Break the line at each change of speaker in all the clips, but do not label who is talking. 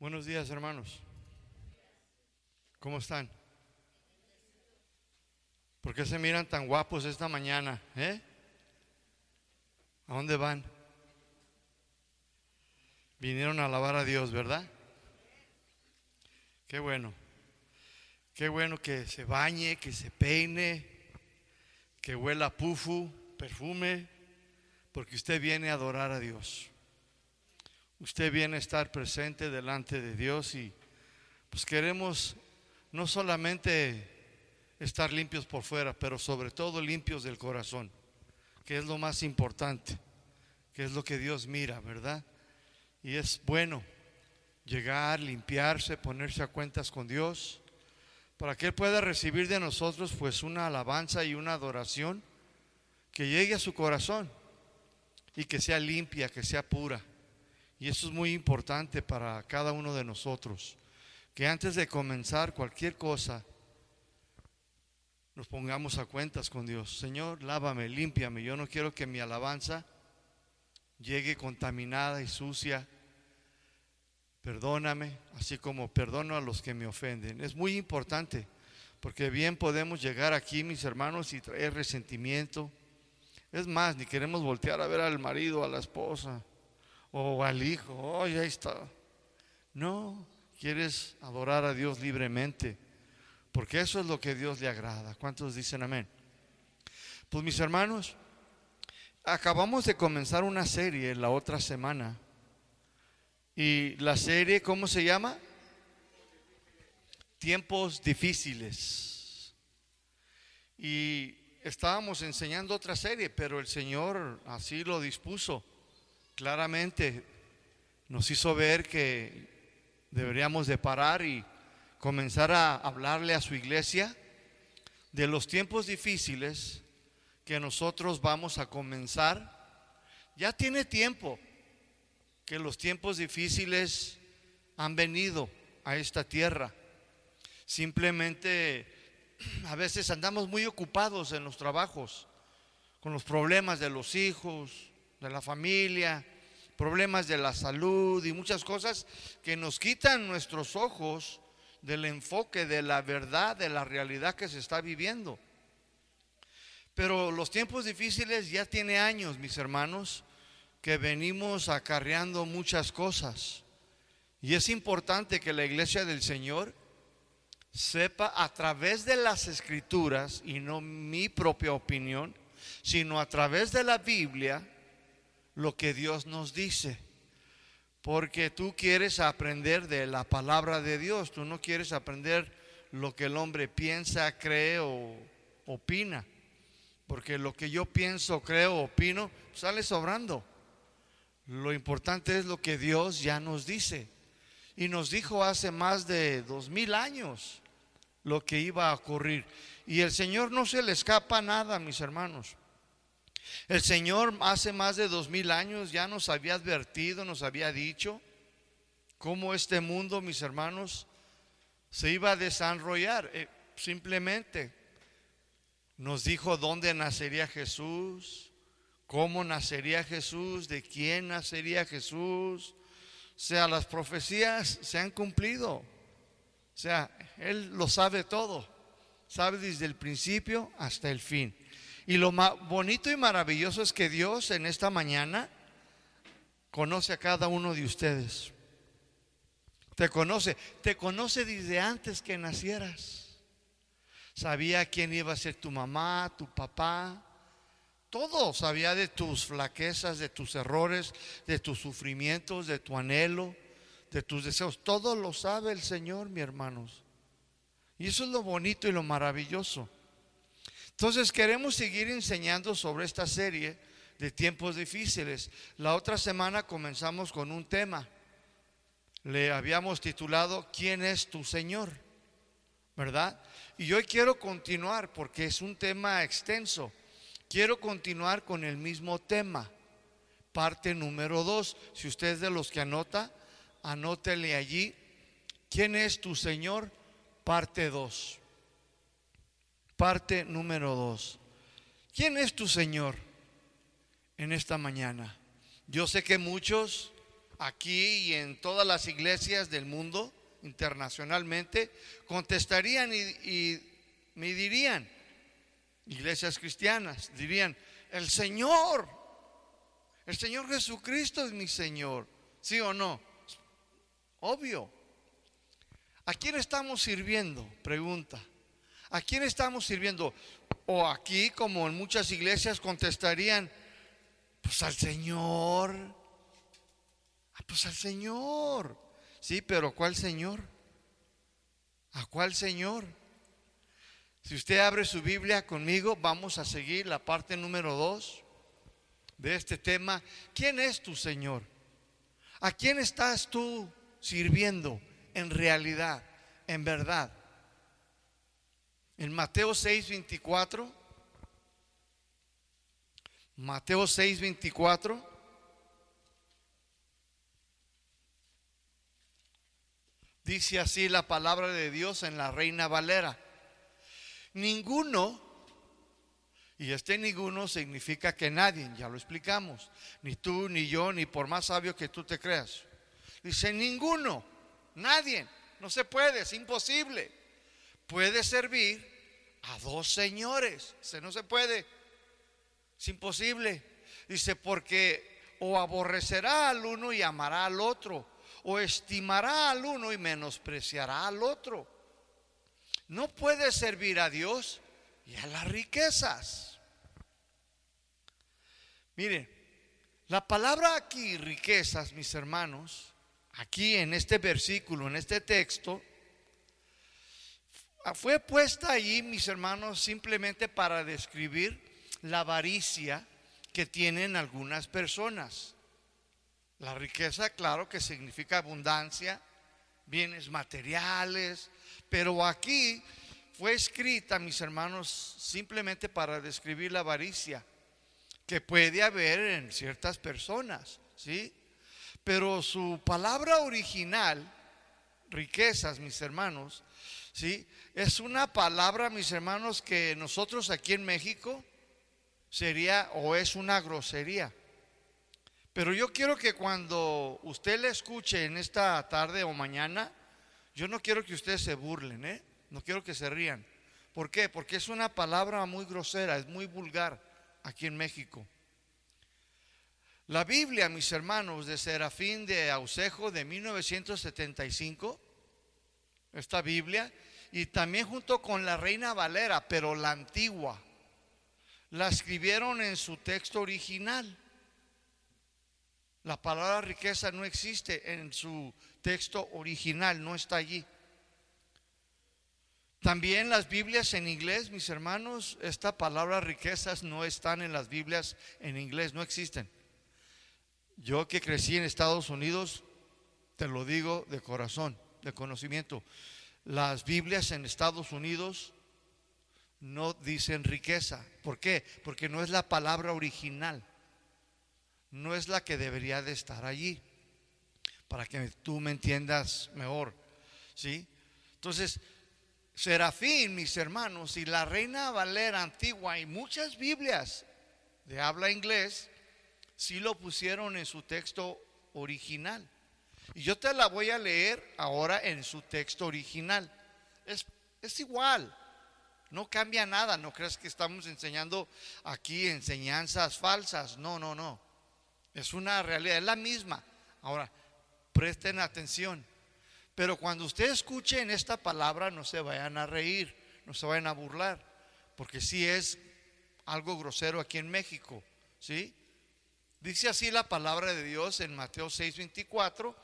Buenos días, hermanos. ¿Cómo están? ¿Por qué se miran tan guapos esta mañana? ¿Eh? ¿A dónde van? Vinieron a alabar a Dios, ¿verdad? Qué bueno. Qué bueno que se bañe, que se peine, que huela pufu, perfume, porque usted viene a adorar a Dios. Usted viene a estar presente delante de Dios y pues queremos no solamente estar limpios por fuera, pero sobre todo limpios del corazón, que es lo más importante, que es lo que Dios mira, ¿verdad? Y es bueno llegar, limpiarse, ponerse a cuentas con Dios, para que Él pueda recibir de nosotros pues una alabanza y una adoración que llegue a su corazón y que sea limpia, que sea pura. Y eso es muy importante para cada uno de nosotros, que antes de comenzar cualquier cosa, nos pongamos a cuentas con Dios. Señor, lávame, límpiame. Yo no quiero que mi alabanza llegue contaminada y sucia. Perdóname, así como perdono a los que me ofenden. Es muy importante, porque bien podemos llegar aquí, mis hermanos, y traer resentimiento. Es más, ni queremos voltear a ver al marido, a la esposa o al hijo. Oh, ya está. No, quieres adorar a Dios libremente, porque eso es lo que Dios le agrada. ¿Cuántos dicen amén? Pues mis hermanos, acabamos de comenzar una serie la otra semana. Y la serie, ¿cómo se llama? Tiempos difíciles. Y estábamos enseñando otra serie, pero el Señor así lo dispuso. Claramente nos hizo ver que deberíamos de parar y comenzar a hablarle a su iglesia de los tiempos difíciles que nosotros vamos a comenzar. Ya tiene tiempo que los tiempos difíciles han venido a esta tierra. Simplemente a veces andamos muy ocupados en los trabajos, con los problemas de los hijos, de la familia, problemas de la salud y muchas cosas que nos quitan nuestros ojos del enfoque de la verdad, de la realidad que se está viviendo. Pero los tiempos difíciles ya tiene años, mis hermanos, que venimos acarreando muchas cosas. Y es importante que la iglesia del Señor sepa a través de las escrituras, y no mi propia opinión, sino a través de la Biblia, lo que Dios nos dice. Porque tú quieres aprender de la palabra de Dios, tú no quieres aprender lo que el hombre piensa, cree o opina. Porque lo que yo pienso, creo, opino, sale sobrando. Lo importante es lo que Dios ya nos dice. Y nos dijo hace más de dos mil años lo que iba a ocurrir. Y el Señor no se le escapa nada, mis hermanos. El Señor hace más de dos mil años ya nos había advertido, nos había dicho cómo este mundo, mis hermanos, se iba a desarrollar. Eh, simplemente nos dijo dónde nacería Jesús, cómo nacería Jesús, de quién nacería Jesús. O sea, las profecías se han cumplido. O sea, Él lo sabe todo. Sabe desde el principio hasta el fin. Y lo bonito y maravilloso es que Dios en esta mañana conoce a cada uno de ustedes. Te conoce, te conoce desde antes que nacieras. Sabía quién iba a ser tu mamá, tu papá. Todo sabía de tus flaquezas, de tus errores, de tus sufrimientos, de tu anhelo, de tus deseos. Todo lo sabe el Señor, mi hermanos. Y eso es lo bonito y lo maravilloso. Entonces queremos seguir enseñando sobre esta serie de tiempos difíciles. La otra semana comenzamos con un tema. Le habíamos titulado ¿Quién es tu Señor? ¿Verdad? Y hoy quiero continuar porque es un tema extenso. Quiero continuar con el mismo tema. Parte número dos. Si usted es de los que anota, anótele allí. ¿Quién es tu Señor? Parte dos. Parte número dos. ¿Quién es tu Señor en esta mañana? Yo sé que muchos aquí y en todas las iglesias del mundo, internacionalmente, contestarían y, me dirían, iglesias cristianas, dirían, el Señor, el Señor Jesucristo es mi Señor, ¿sí o no? Obvio. ¿A quién estamos sirviendo? Pregunta. ¿A quién estamos sirviendo? O aquí, como en muchas iglesias, contestarían, pues al Señor. Ah, pues al Señor. Sí, pero ¿cuál Señor? ¿A cuál Señor? Si usted abre su Biblia conmigo, vamos a seguir la parte número dos de este tema. ¿Quién es tu Señor? ¿A quién estás tú sirviendo en realidad, en verdad? En Mateo 6, 24. Mateo 6, 24. Dice así la palabra de Dios en la Reina Valera. Ninguno, y este ninguno significa que nadie, ya lo explicamos, ni tú, ni yo, ni por más sabio que tú te creas. Dice ninguno, nadie, no se puede, es imposible. Puede servir a dos señores, se no se puede, es imposible. Dice porque o aborrecerá al uno y amará al otro o estimará al uno y menospreciará al otro. No puede servir a Dios y a las riquezas. Mire, la palabra aquí, riquezas, mis hermanos, aquí en este versículo, en este texto, fue puesta allí, mis hermanos, simplemente para describir la avaricia que tienen algunas personas. La riqueza, claro que significa abundancia, bienes materiales, pero aquí fue escrita, mis hermanos, simplemente para describir la avaricia que puede haber en ciertas personas, ¿sí? Pero su palabra original, riquezas, mis hermanos, ¿sí? Es una palabra, mis hermanos, que nosotros aquí en México sería o es una grosería. Pero yo quiero que cuando usted le escuche en esta tarde o mañana, yo no quiero que ustedes se burlen, ¿eh? No quiero que se rían. ¿Por qué? Porque es una palabra muy grosera, es muy vulgar aquí en México. La Biblia, mis hermanos, de Serafín de Ausejo de 1975, esta Biblia, y también junto con la Reina Valera, pero la antigua, la escribieron en su texto original. La palabra riqueza no existe en su texto original, no está allí. También las Biblias en inglés, mis hermanos, esta palabra riquezas no están en las Biblias en inglés, no existen. Yo que crecí en Estados Unidos, te lo digo de corazón, de conocimiento, las Biblias en Estados Unidos no dicen riqueza. ¿Por qué? Porque no es la palabra original no es la que debería de estar allí. Para que tú me entiendas mejor. ¿Sí? Entonces, Serafín, mis hermanos, y la Reina Valera antigua y muchas Biblias de habla inglés, sí lo pusieron en su texto original. Y yo te la voy a leer ahora en su texto original. Es, es igual, no cambia nada. No creas que estamos enseñando aquí enseñanzas falsas. No, no, no. Es una realidad, es la misma. Ahora, presten atención. Pero cuando usted escuche en esta palabra, no se vayan a reír, no se vayan a burlar, porque sí es algo grosero aquí en México, ¿sí? Dice así la palabra de Dios en Mateo 6:24,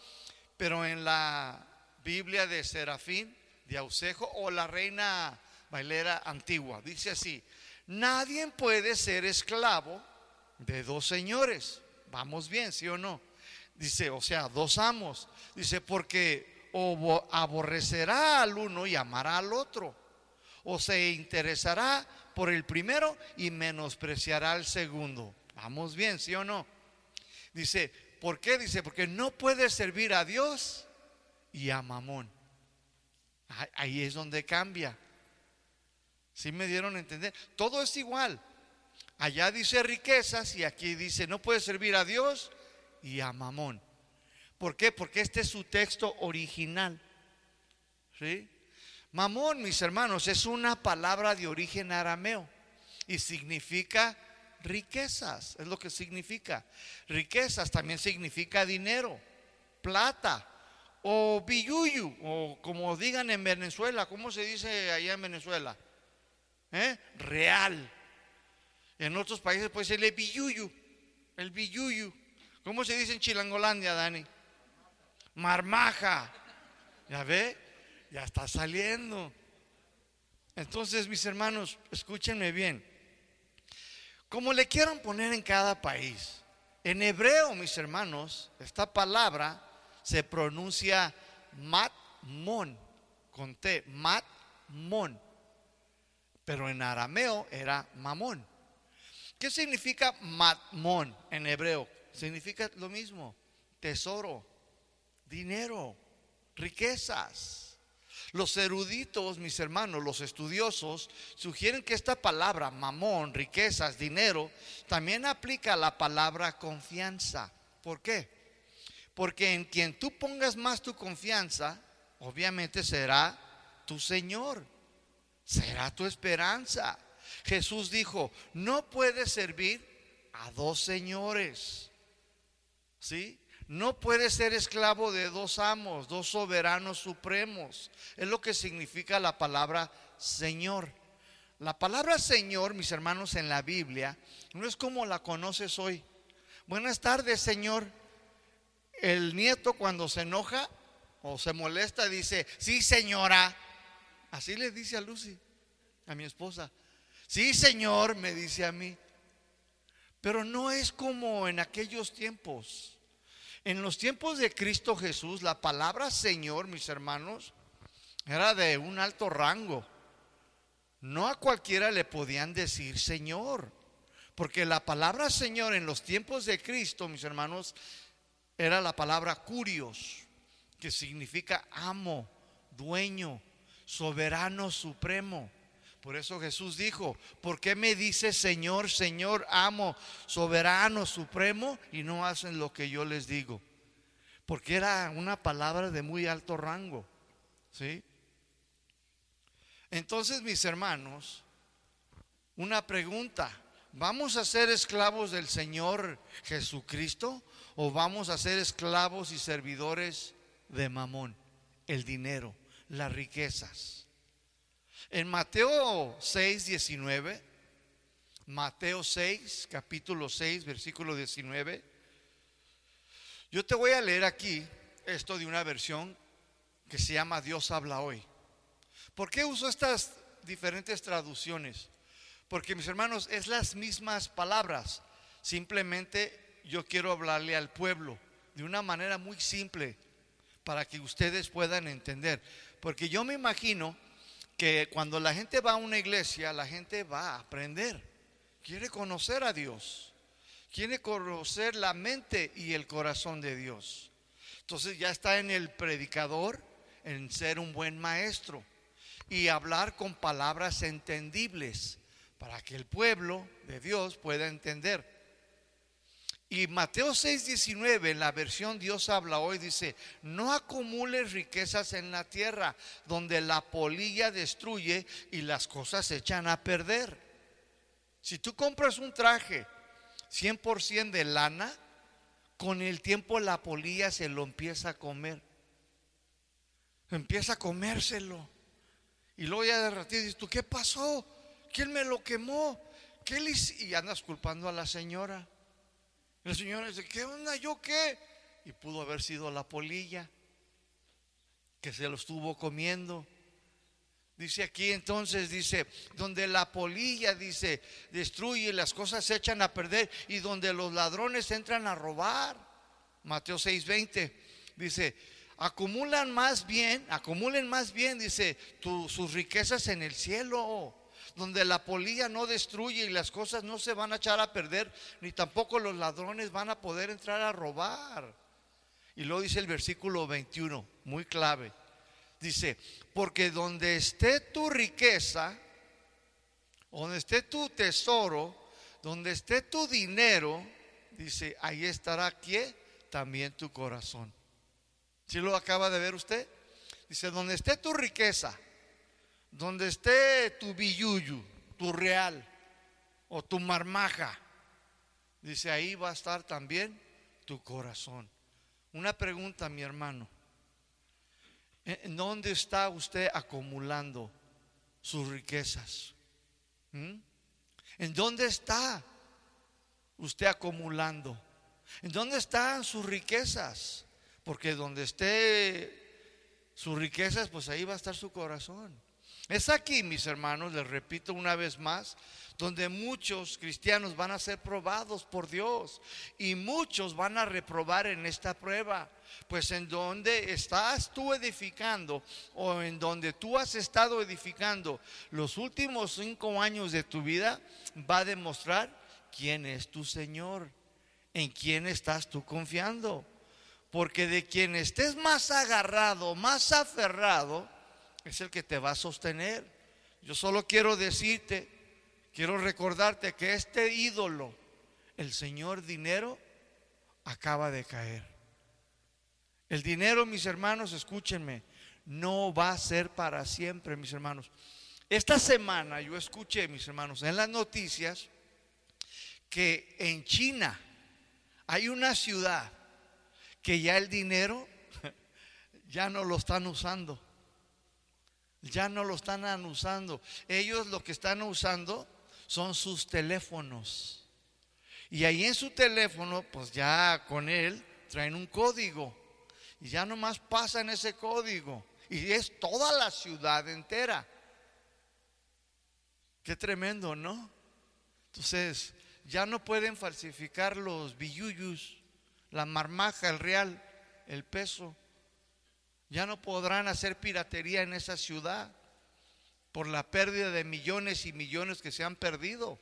pero en la Biblia de Serafín, de Ausejo o la Reina Bailera antigua, dice así: Nadie puede ser esclavo de dos señores Vamos bien, ¿sí o no? Dice, o sea, dos amos. Dice, porque o aborrecerá al uno y amará al otro. O se interesará por el primero y menospreciará al segundo. Vamos bien, ¿sí o no? Dice, ¿por qué? Dice, porque no puede servir a Dios y a Mamón. Ahí es donde cambia. ¿Sí me dieron a entender? Todo es igual. Allá dice riquezas y aquí dice no puede servir a Dios y a Mamón. ¿Por qué? Porque este es su texto original. ¿Sí? Mamón, mis hermanos, es una palabra de origen arameo y significa riquezas, es lo que significa. Riquezas también significa dinero, plata o billuyu, o como digan en Venezuela, ¿cómo se dice allá en Venezuela? ¿Eh? Real. En otros países puede ser el billuyu, el billuyu. ¿Cómo se dice en Chilangolandia, Dani? Marmaja. ¿Ya ve? Ya está saliendo. Entonces, mis hermanos, escúchenme bien. Como le quieran poner en cada país. En hebreo, mis hermanos, esta palabra se pronuncia matmon, con T, matmon. Pero en arameo era mamón. ¿Qué significa matmon en hebreo? Significa lo mismo, tesoro, dinero, riquezas. Los eruditos, mis hermanos, los estudiosos, sugieren que esta palabra, mamón, riquezas, dinero, también aplica la palabra confianza. ¿Por qué? Porque en quien tú pongas más tu confianza, obviamente será tu Señor, será tu esperanza. Jesús dijo, no puedes servir a dos señores. ¿Sí? No puede ser esclavo de dos amos, dos soberanos supremos. Es lo que significa la palabra Señor. La palabra Señor, mis hermanos, en la Biblia, no es como la conoces hoy. Buenas tardes, Señor. El nieto cuando se enoja o se molesta dice, sí, señora. Así le dice a Lucy, a mi esposa. Sí, señor, me dice a mí. Pero no es como en aquellos tiempos. En los tiempos de Cristo Jesús, la palabra Señor, mis hermanos, era de un alto rango. No a cualquiera le podían decir Señor, porque la palabra Señor en los tiempos de Cristo, mis hermanos, era la palabra curios, que significa amo, dueño, soberano supremo. Por eso Jesús dijo, ¿por qué me dice Señor, Señor, amo, soberano, supremo y no hacen lo que yo les digo? Porque era una palabra de muy alto rango. ¿Sí? Entonces, mis hermanos, una pregunta. ¿Vamos a ser esclavos del Señor Jesucristo o vamos a ser esclavos y servidores de Mamón, el dinero, las riquezas? En Mateo 6, 19, Mateo 6, capítulo 6, versículo 19, yo te voy a leer aquí esto de una versión que se llama Dios habla hoy. ¿Por qué uso estas diferentes traducciones? Porque mis hermanos, es las mismas palabras. Simplemente yo quiero hablarle al pueblo de una manera muy simple para que ustedes puedan entender. Porque yo me imagino que cuando la gente va a una iglesia, la gente va a aprender, quiere conocer a Dios, quiere conocer la mente y el corazón de Dios. Entonces ya está en el predicador, en ser un buen maestro y hablar con palabras entendibles para que el pueblo de Dios pueda entender. Y Mateo 6:19, en la versión Dios habla hoy, dice, no acumules riquezas en la tierra, donde la polilla destruye y las cosas se echan a perder. Si tú compras un traje 100% de lana, con el tiempo la polilla se lo empieza a comer. Empieza a comérselo. Y luego ya de ratito dices, ¿tú qué pasó? ¿Quién me lo quemó? ¿Qué le Y andas culpando a la señora. El Señor dice, ¿qué onda? ¿Yo qué? Y pudo haber sido la polilla que se lo estuvo comiendo. Dice aquí entonces, dice, donde la polilla, dice, destruye, las cosas se echan a perder y donde los ladrones entran a robar. Mateo 6:20 dice, acumulan más bien, acumulen más bien, dice, sus riquezas en el cielo donde la polilla no destruye y las cosas no se van a echar a perder, ni tampoco los ladrones van a poder entrar a robar. Y luego dice el versículo 21, muy clave. Dice, porque donde esté tu riqueza, donde esté tu tesoro, donde esté tu dinero, dice, ahí estará ¿quién? También tu corazón. ¿Sí lo acaba de ver usted? Dice, donde esté tu riqueza, donde esté tu billuyu, tu real o tu marmaja, dice, ahí va a estar también tu corazón. Una pregunta, mi hermano. ¿En dónde está usted acumulando sus riquezas? ¿Mm? ¿En dónde está usted acumulando? ¿En dónde están sus riquezas? Porque donde esté sus riquezas, pues ahí va a estar su corazón. Es aquí, mis hermanos, les repito una vez más, donde muchos cristianos van a ser probados por Dios y muchos van a reprobar en esta prueba. Pues en donde estás tú edificando o en donde tú has estado edificando los últimos cinco años de tu vida, va a demostrar quién es tu Señor, en quién estás tú confiando. Porque de quien estés más agarrado, más aferrado, es el que te va a sostener. Yo solo quiero decirte, quiero recordarte que este ídolo, el Señor dinero, acaba de caer. El dinero, mis hermanos, escúchenme, no va a ser para siempre, mis hermanos. Esta semana yo escuché, mis hermanos, en las noticias que en China hay una ciudad que ya el dinero ya no lo están usando. Ya no lo están usando. Ellos lo que están usando son sus teléfonos. Y ahí en su teléfono, pues ya con él traen un código. Y ya nomás pasan ese código. Y es toda la ciudad entera. Qué tremendo, ¿no? Entonces, ya no pueden falsificar los billuyus, la marmaja, el real, el peso. Ya no podrán hacer piratería en esa ciudad por la pérdida de millones y millones que se han perdido.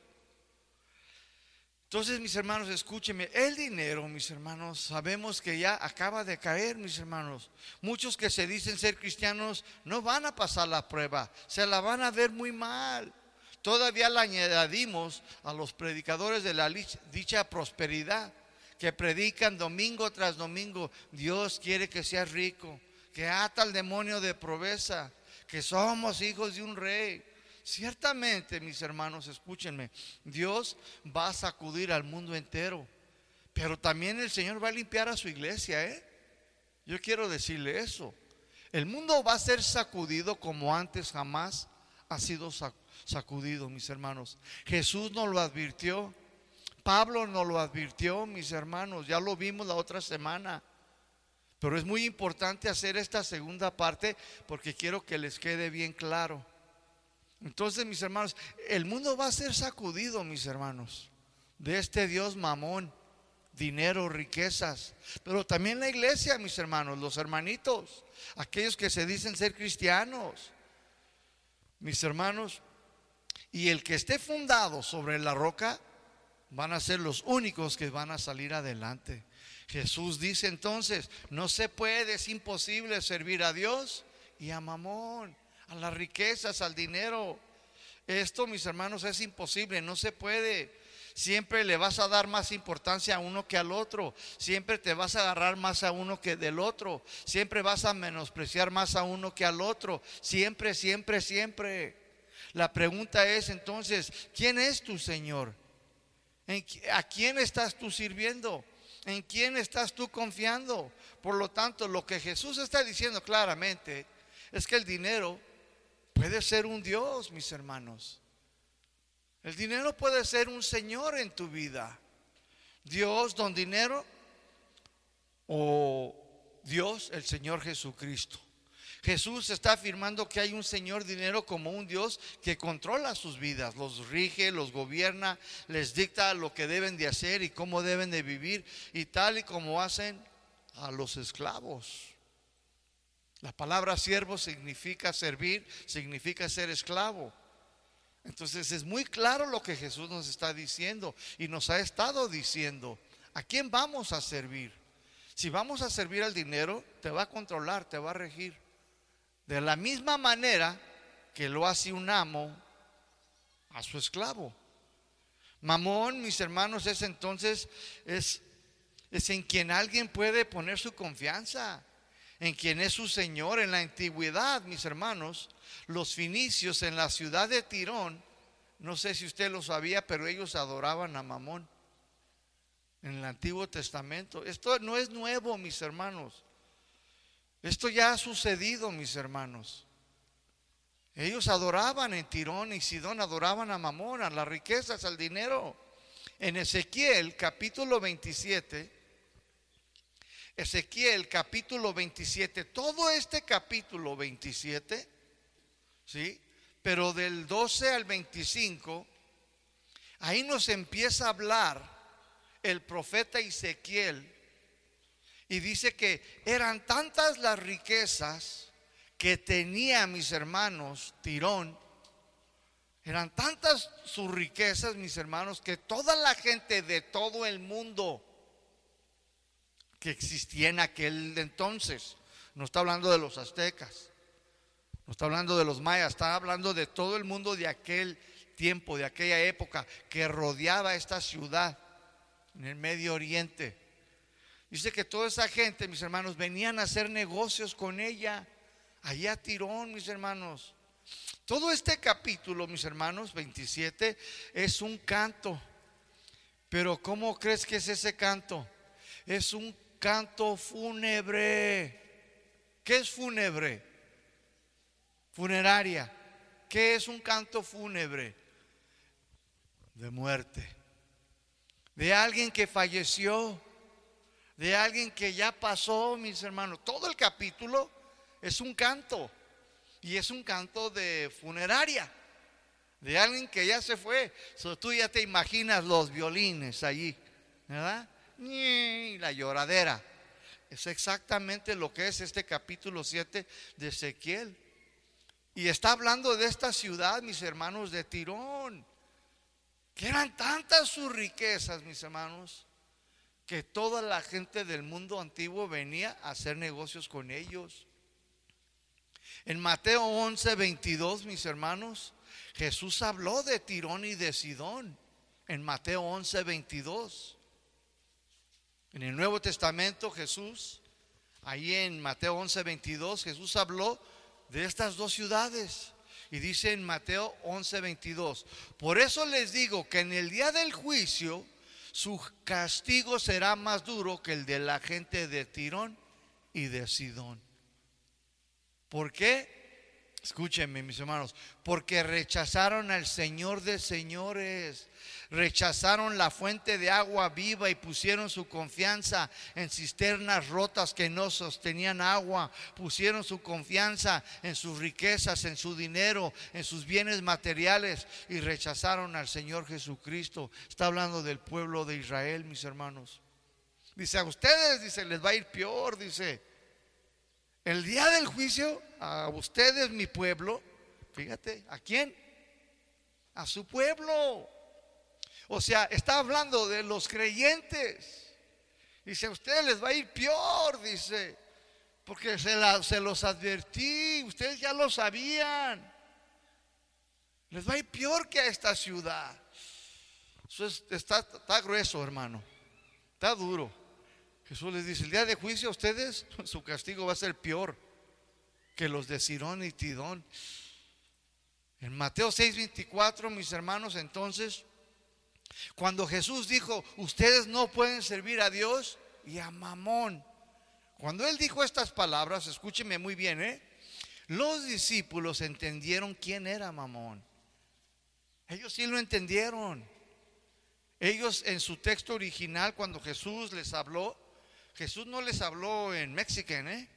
Entonces, mis hermanos, escúchenme, el dinero, mis hermanos, sabemos que ya acaba de caer, mis hermanos. Muchos que se dicen ser cristianos no van a pasar la prueba, se la van a ver muy mal. Todavía le añadimos a los predicadores de la dicha prosperidad que predican domingo tras domingo, Dios quiere que seas rico, que ata al demonio de proveza, que somos hijos de un rey. Ciertamente, mis hermanos, escúchenme, Dios va a sacudir al mundo entero, pero también el Señor va a limpiar a su iglesia, ¿eh? Yo quiero decirle eso. El mundo va a ser sacudido como antes jamás ha sido sacudido, mis hermanos. Jesús nos lo advirtió. Pablo nos lo advirtió, mis hermanos. Ya lo vimos la otra semana. Pero es muy importante hacer esta segunda parte porque quiero que les quede bien claro. Entonces, mis hermanos, el mundo va a ser sacudido, mis hermanos, de este Dios mamón, dinero, riquezas. Pero también la iglesia, mis hermanos, los hermanitos, aquellos que se dicen ser cristianos, mis hermanos, y el que esté fundado sobre la roca, van a ser los únicos que van a salir adelante. Jesús dice entonces, no se puede, es imposible servir a Dios y a Mamón, a las riquezas, al dinero. Esto, mis hermanos, es imposible, no se puede. Siempre le vas a dar más importancia a uno que al otro. Siempre te vas a agarrar más a uno que del otro. Siempre vas a menospreciar más a uno que al otro. Siempre, siempre, siempre. La pregunta es entonces, ¿quién es tu Señor? ¿A quién estás tú sirviendo? ¿En quién estás tú confiando? Por lo tanto, lo que Jesús está diciendo claramente es que el dinero puede ser un Dios, mis hermanos. El dinero puede ser un Señor en tu vida. Dios, don dinero, o Dios, el Señor Jesucristo. Jesús está afirmando que hay un Señor dinero como un Dios que controla sus vidas, los rige, los gobierna, les dicta lo que deben de hacer y cómo deben de vivir y tal y como hacen a los esclavos. La palabra siervo significa servir, significa ser esclavo. Entonces es muy claro lo que Jesús nos está diciendo y nos ha estado diciendo. ¿A quién vamos a servir? Si vamos a servir al dinero, te va a controlar, te va a regir. De la misma manera que lo hace un amo a su esclavo. Mamón, mis hermanos, es entonces, es, es en quien alguien puede poner su confianza, en quien es su Señor. En la antigüedad, mis hermanos, los finicios en la ciudad de Tirón, no sé si usted lo sabía, pero ellos adoraban a Mamón en el Antiguo Testamento. Esto no es nuevo, mis hermanos. Esto ya ha sucedido, mis hermanos. Ellos adoraban en Tirón y Sidón, adoraban a Mamón, a las riquezas, al dinero. En Ezequiel capítulo 27, Ezequiel capítulo 27, todo este capítulo 27, ¿sí? Pero del 12 al 25, ahí nos empieza a hablar el profeta Ezequiel y dice que eran tantas las riquezas que tenía mis hermanos Tirón, eran tantas sus riquezas, mis hermanos, que toda la gente de todo el mundo que existía en aquel entonces, no está hablando de los aztecas, no está hablando de los mayas, está hablando de todo el mundo de aquel tiempo, de aquella época que rodeaba esta ciudad en el Medio Oriente. Dice que toda esa gente, mis hermanos, venían a hacer negocios con ella. Allá Tirón, mis hermanos. Todo este capítulo, mis hermanos, 27, es un canto. Pero ¿cómo crees que es ese canto? Es un canto fúnebre. ¿Qué es fúnebre? Funeraria. ¿Qué es un canto fúnebre? De muerte. De alguien que falleció. De alguien que ya pasó, mis hermanos. Todo el capítulo es un canto. Y es un canto de funeraria, de alguien que ya se fue. tú ya te imaginas los violines allí, ¿verdad? Y la lloradera. Es exactamente lo que es este capítulo 7 de Ezequiel. Y está hablando de esta ciudad, mis hermanos, de Tirón. Que eran tantas sus riquezas, mis hermanos, que toda la gente del mundo antiguo venía a hacer negocios con ellos. En Mateo 11, 22, mis hermanos, Jesús habló de Tirón y de Sidón. En Mateo 11, 22. En el Nuevo Testamento Jesús, ahí en Mateo 11, 22, Jesús habló de estas dos ciudades. Y dice en Mateo 11, 22, por eso les digo que en el día del juicio su castigo será más duro que el de la gente de Tirón y de Sidón. ¿Por qué? Escúchenme, mis hermanos, porque rechazaron al Señor de señores, rechazaron la fuente de agua viva y pusieron su confianza en cisternas rotas que no sostenían agua, pusieron su confianza en sus riquezas, en su dinero, en sus bienes materiales y rechazaron al Señor Jesucristo. Está hablando del pueblo de Israel, mis hermanos. Dice, a ustedes, dice, les va a ir peor, dice. El día del juicio, a ustedes, mi pueblo, fíjate, ¿a quién? A su pueblo. O sea, está hablando de los creyentes. Dice, a ustedes les va a ir peor, dice, porque se, se los advertí, ustedes ya lo sabían. Les va a ir peor que a esta ciudad. Eso está, está grueso, hermano. Está duro. Jesús les dice, el día de juicio a ustedes su castigo va a ser peor que los de Sirón y Tidón. En Mateo 6:24, mis hermanos, entonces, cuando Jesús dijo, ustedes no pueden servir a Dios y a Mamón. Cuando él dijo estas palabras, escúcheme muy bien, ¿eh? los discípulos entendieron quién era Mamón. Ellos sí lo entendieron. Ellos en su texto original, cuando Jesús les habló, Jesús no les habló en mexicano, ¿eh?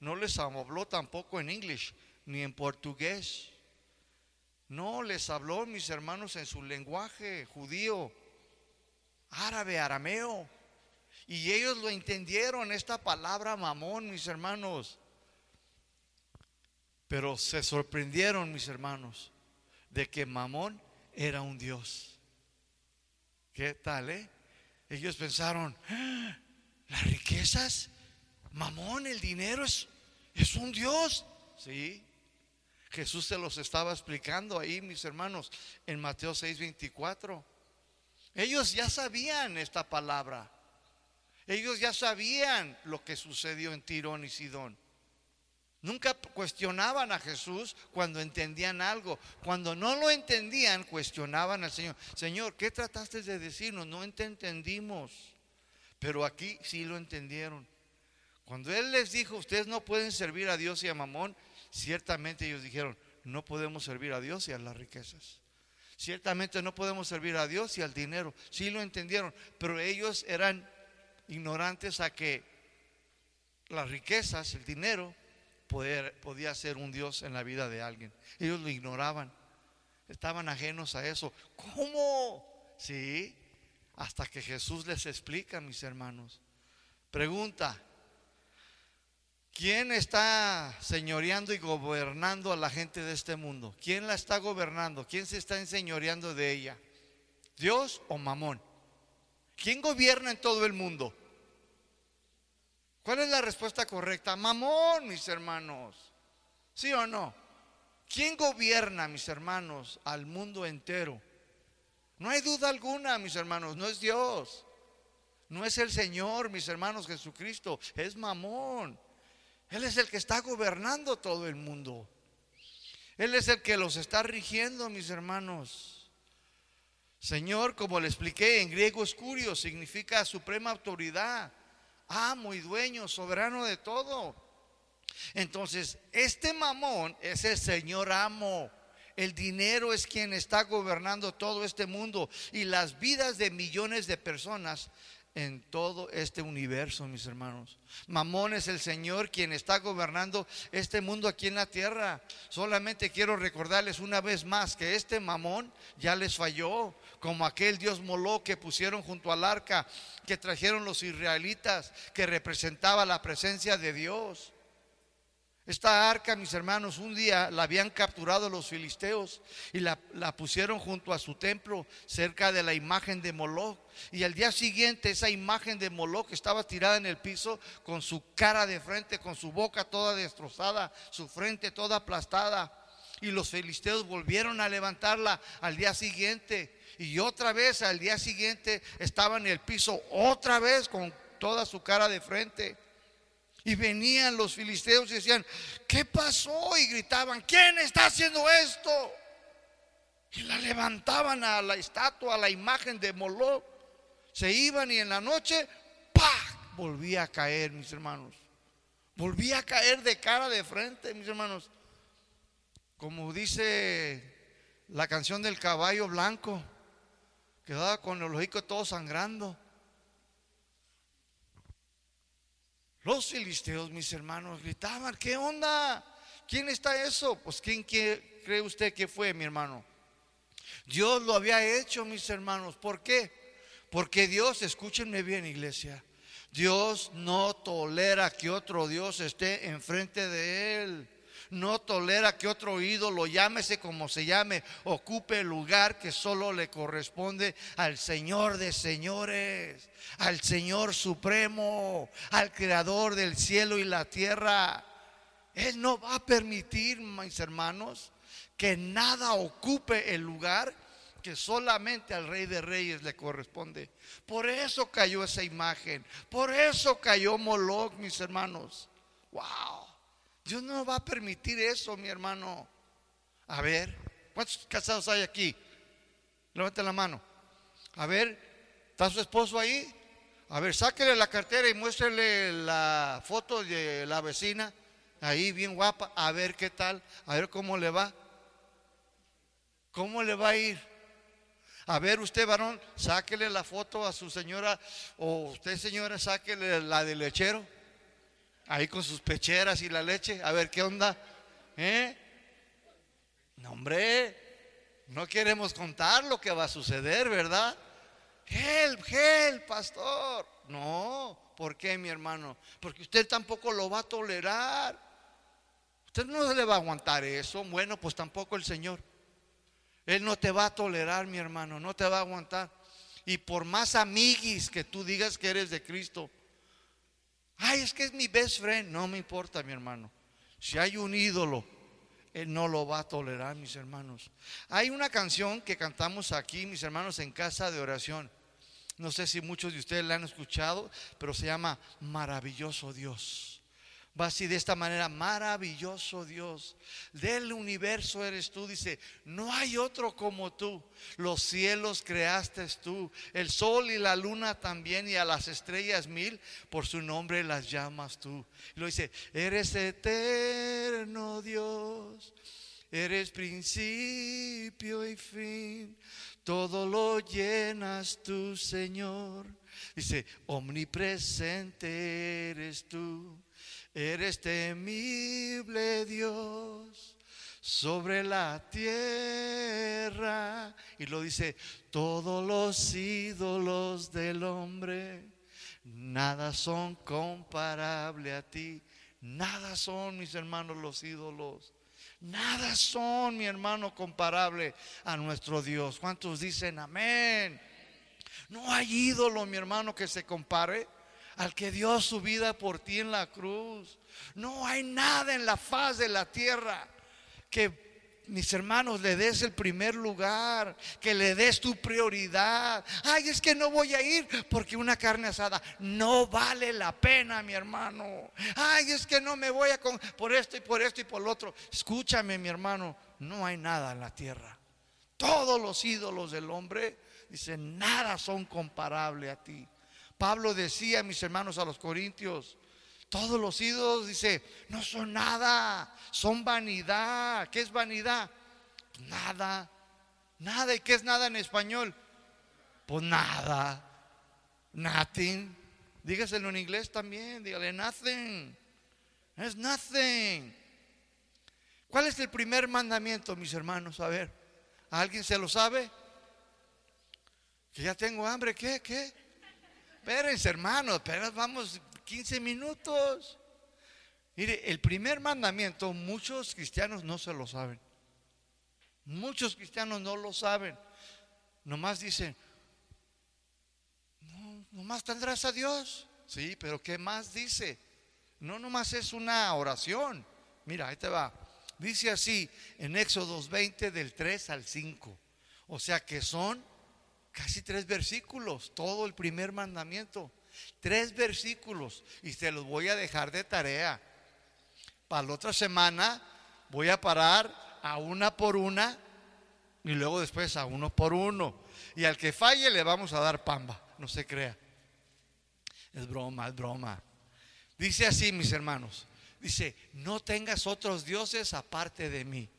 no les habló tampoco en inglés ni en portugués. No, les habló, mis hermanos, en su lenguaje judío, árabe, arameo. Y ellos lo entendieron, esta palabra mamón, mis hermanos. Pero se sorprendieron, mis hermanos, de que mamón era un Dios. ¿Qué tal, eh? Ellos pensaron, ¡Ah! Las riquezas, mamón, el dinero es, es un Dios. Sí. Jesús se los estaba explicando ahí, mis hermanos, en Mateo 6:24. Ellos ya sabían esta palabra. Ellos ya sabían lo que sucedió en Tirón y Sidón. Nunca cuestionaban a Jesús cuando entendían algo. Cuando no lo entendían, cuestionaban al Señor. Señor, ¿qué trataste de decirnos? No te entendimos. Pero aquí sí lo entendieron. Cuando Él les dijo, ustedes no pueden servir a Dios y a Mamón, ciertamente ellos dijeron, no podemos servir a Dios y a las riquezas. Ciertamente no podemos servir a Dios y al dinero. Sí lo entendieron, pero ellos eran ignorantes a que las riquezas, el dinero, podía ser un Dios en la vida de alguien. Ellos lo ignoraban. Estaban ajenos a eso. ¿Cómo? Sí, hasta que Jesús les explica, mis hermanos. Pregunta, ¿quién está señoreando y gobernando a la gente de este mundo? ¿Quién la está gobernando? ¿Quién se está enseñoreando de ella? ¿Dios o Mamón? ¿Quién gobierna en todo el mundo? ¿Cuál es la respuesta correcta? Mamón, mis hermanos. ¿Sí o no? ¿Quién gobierna, mis hermanos, al mundo entero? No hay duda alguna, mis hermanos, no es Dios. No es el Señor, mis hermanos, Jesucristo. Es Mamón. Él es el que está gobernando todo el mundo. Él es el que los está rigiendo, mis hermanos. Señor, como le expliqué, en griego escurio significa suprema autoridad amo y dueño, soberano de todo. Entonces, este mamón es el Señor amo. El dinero es quien está gobernando todo este mundo y las vidas de millones de personas en todo este universo, mis hermanos. Mamón es el Señor quien está gobernando este mundo aquí en la tierra. Solamente quiero recordarles una vez más que este mamón ya les falló como aquel dios Moló que pusieron junto al arca, que trajeron los israelitas, que representaba la presencia de Dios. Esta arca, mis hermanos, un día la habían capturado los filisteos y la, pusieron junto a su templo, cerca de la imagen de Moloch. Y al día siguiente esa imagen de Moloch estaba tirada en el piso con su cara de frente, con su boca toda destrozada, su frente toda aplastada. Y los filisteos volvieron a levantarla al día siguiente y otra vez al día siguiente estaba en el piso, otra vez con toda su cara de frente. Y venían los filisteos y decían, ¿qué pasó? Y gritaban, ¿quién está haciendo esto? Y la levantaban a la estatua, a la imagen de Moloch. Se iban y en la noche, ¡pah! Volvía a caer, mis hermanos. Volvía a caer de cara de frente, mis hermanos. Como dice la canción del caballo blanco. Quedaba con el ojico todo sangrando. Los filisteos, mis hermanos, gritaban, ¿qué onda? ¿Quién está eso? Pues ¿quién cree usted que fue, mi hermano? Dios lo había hecho, mis hermanos. ¿Por qué? Porque Dios, escúchenme bien, iglesia, Dios no tolera que otro Dios esté enfrente de él no tolera que otro ídolo, llámese como se llame, ocupe el lugar que solo le corresponde al Señor de señores, al Señor supremo, al creador del cielo y la tierra. Él no va a permitir, mis hermanos, que nada ocupe el lugar que solamente al Rey de Reyes le corresponde. Por eso cayó esa imagen, por eso cayó Moloch, mis hermanos. Wow. Dios no va a permitir eso, mi hermano. A ver, ¿cuántos casados hay aquí? Levanten la mano. A ver, ¿está su esposo ahí? A ver, sáquele la cartera y muéstrele la foto de la vecina, ahí bien guapa, a ver qué tal, a ver cómo le va. ¿Cómo le va a ir? A ver, usted varón, sáquele la foto a su señora, o usted señora, sáquele la del lechero ahí con sus pecheras y la leche, a ver qué onda. ¿Eh? No, hombre, no queremos contar lo que va a suceder, ¿verdad? Help, help, pastor. No, ¿por qué, mi hermano? Porque usted tampoco lo va a tolerar. Usted no le va a aguantar eso. Bueno, pues tampoco el Señor. Él no te va a tolerar, mi hermano, no te va a aguantar. Y por más amiguis que tú digas que eres de Cristo, Ay, es que es mi best friend. No me importa, mi hermano. Si hay un ídolo, Él no lo va a tolerar, mis hermanos. Hay una canción que cantamos aquí, mis hermanos, en casa de oración. No sé si muchos de ustedes la han escuchado, pero se llama Maravilloso Dios. Va así de esta manera, maravilloso Dios, del universo eres tú, dice, no hay otro como tú, los cielos creaste tú, el sol y la luna también y a las estrellas mil, por su nombre las llamas tú. Y lo dice, eres eterno Dios, eres principio y fin, todo lo llenas tú Señor. Dice, omnipresente eres tú Eres temible Dios sobre la tierra. Y lo dice, todos los ídolos del hombre, nada son comparable a ti. Nada son, mis hermanos, los ídolos. Nada son, mi hermano, comparable a nuestro Dios. ¿Cuántos dicen amén? No hay ídolo, mi hermano, que se compare al que dio su vida por ti en la cruz. No hay nada en la faz de la tierra que mis hermanos, le des el primer lugar, que le des tu prioridad. Ay, es que no voy a ir porque una carne asada no vale la pena, mi hermano. Ay, es que no me voy a con por esto y por esto y por lo otro. Escúchame, mi hermano, no hay nada en la tierra. Todos los ídolos del hombre, dicen, nada son comparables a ti. Pablo decía, mis hermanos, a los corintios, todos los ídolos, dice, no son nada, son vanidad. ¿Qué es vanidad? nada, nada. ¿Y qué es nada en español? Pues nada, nothing. Dígaselo en inglés también, dígale nothing. Es nothing. ¿Cuál es el primer mandamiento, mis hermanos? A ver, ¿alguien se lo sabe? Que ya tengo hambre, ¿qué? ¿Qué? Espérense, hermanos, pero vamos 15 minutos. Mire, el primer mandamiento muchos cristianos no se lo saben. Muchos cristianos no lo saben. Nomás dicen, no, nomás tendrás a Dios. Sí, pero ¿qué más dice? No, nomás es una oración. Mira, ahí te va. Dice así en Éxodo 20 del 3 al 5. O sea que son Casi tres versículos, todo el primer mandamiento. Tres versículos y se los voy a dejar de tarea. Para la otra semana voy a parar a una por una y luego después a uno por uno. Y al que falle le vamos a dar pamba, no se crea. Es broma, es broma. Dice así, mis hermanos. Dice, no tengas otros dioses aparte de mí.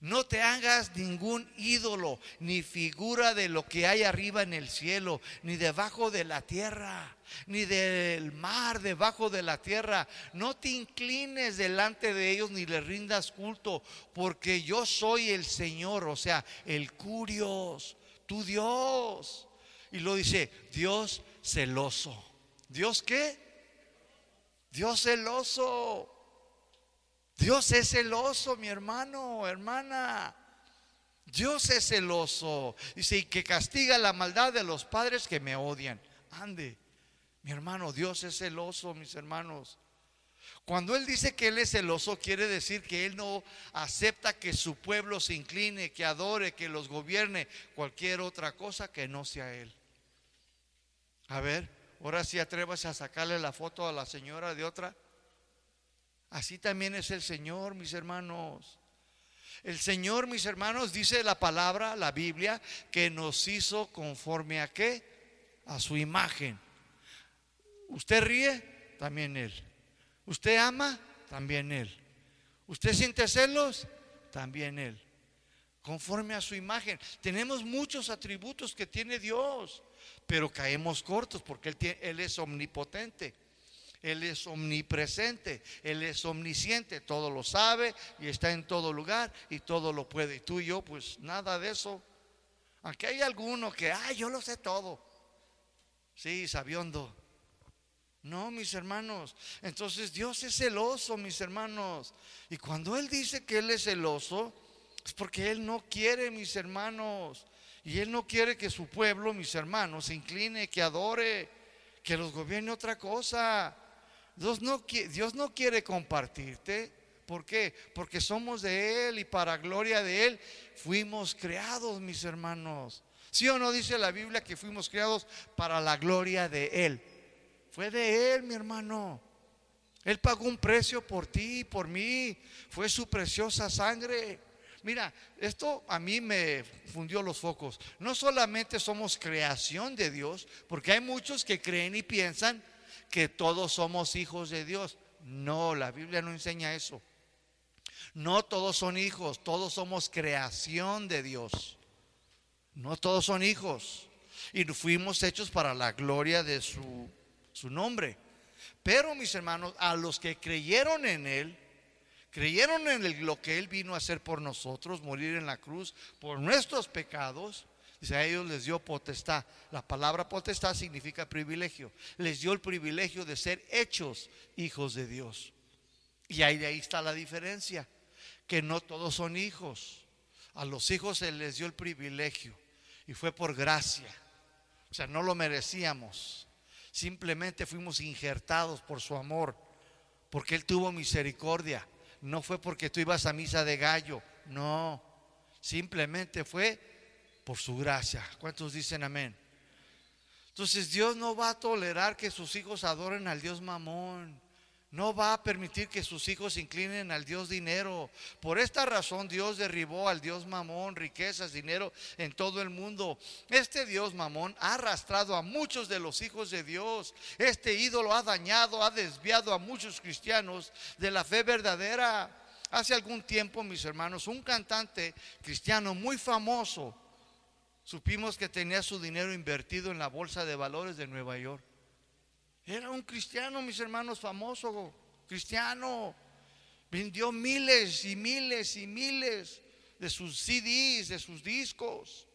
No te hagas ningún ídolo ni figura de lo que hay arriba en el cielo, ni debajo de la tierra, ni del mar debajo de la tierra. No te inclines delante de ellos ni les rindas culto, porque yo soy el Señor, o sea, el curios, tu Dios. Y lo dice, Dios celoso. ¿Dios qué? Dios celoso. Dios es celoso, mi hermano, hermana. Dios es celoso. Dice, y que castiga la maldad de los padres que me odian. Ande, mi hermano, Dios es celoso, mis hermanos. Cuando Él dice que Él es celoso, quiere decir que Él no acepta que su pueblo se incline, que adore, que los gobierne, cualquier otra cosa que no sea Él. A ver, ahora sí atrévase a sacarle la foto a la señora de otra. Así también es el Señor, mis hermanos. El Señor, mis hermanos, dice la palabra, la Biblia, que nos hizo conforme a qué? A su imagen. Usted ríe, también Él. Usted ama, también Él. Usted siente celos, también Él. Conforme a su imagen. Tenemos muchos atributos que tiene Dios, pero caemos cortos porque Él, él es omnipotente. Él es omnipresente, Él es omnisciente, todo lo sabe y está en todo lugar y todo lo puede. Y tú y yo, pues nada de eso. Aunque hay alguno que, ay, yo lo sé todo. Sí, sabiondo. No, mis hermanos. Entonces Dios es celoso, mis hermanos. Y cuando Él dice que Él es celoso, es porque Él no quiere, mis hermanos. Y Él no quiere que su pueblo, mis hermanos, se incline, que adore, que los gobierne otra cosa. Dios no, Dios no quiere compartirte. ¿Por qué? Porque somos de Él y para gloria de Él fuimos creados, mis hermanos. ¿Sí o no dice la Biblia que fuimos creados para la gloria de Él? Fue de Él, mi hermano. Él pagó un precio por ti y por mí. Fue su preciosa sangre. Mira, esto a mí me fundió los focos. No solamente somos creación de Dios, porque hay muchos que creen y piensan que todos somos hijos de Dios. No, la Biblia no enseña eso. No todos son hijos, todos somos creación de Dios. No todos son hijos. Y fuimos hechos para la gloria de su, su nombre. Pero mis hermanos, a los que creyeron en Él, creyeron en lo que Él vino a hacer por nosotros, morir en la cruz por nuestros pecados, dice, a ellos les dio potestad. La palabra potestad significa privilegio. Les dio el privilegio de ser hechos hijos de Dios. Y ahí, ahí está la diferencia, que no todos son hijos. A los hijos se les dio el privilegio y fue por gracia. O sea, no lo merecíamos. Simplemente fuimos injertados por su amor, porque Él tuvo misericordia. No fue porque tú ibas a misa de gallo, no. Simplemente fue por su gracia. ¿Cuántos dicen amén? Entonces Dios no va a tolerar que sus hijos adoren al Dios mamón. No va a permitir que sus hijos se inclinen al Dios dinero. Por esta razón Dios derribó al Dios mamón, riquezas, dinero en todo el mundo. Este Dios mamón ha arrastrado a muchos de los hijos de Dios. Este ídolo ha dañado, ha desviado a muchos cristianos de la fe verdadera. Hace algún tiempo, mis hermanos, un cantante cristiano muy famoso, supimos que tenía su dinero invertido en la bolsa de valores de Nueva York. Era un cristiano, mis hermanos, famoso, cristiano. Vendió miles y miles y miles de sus CDs, de sus discos.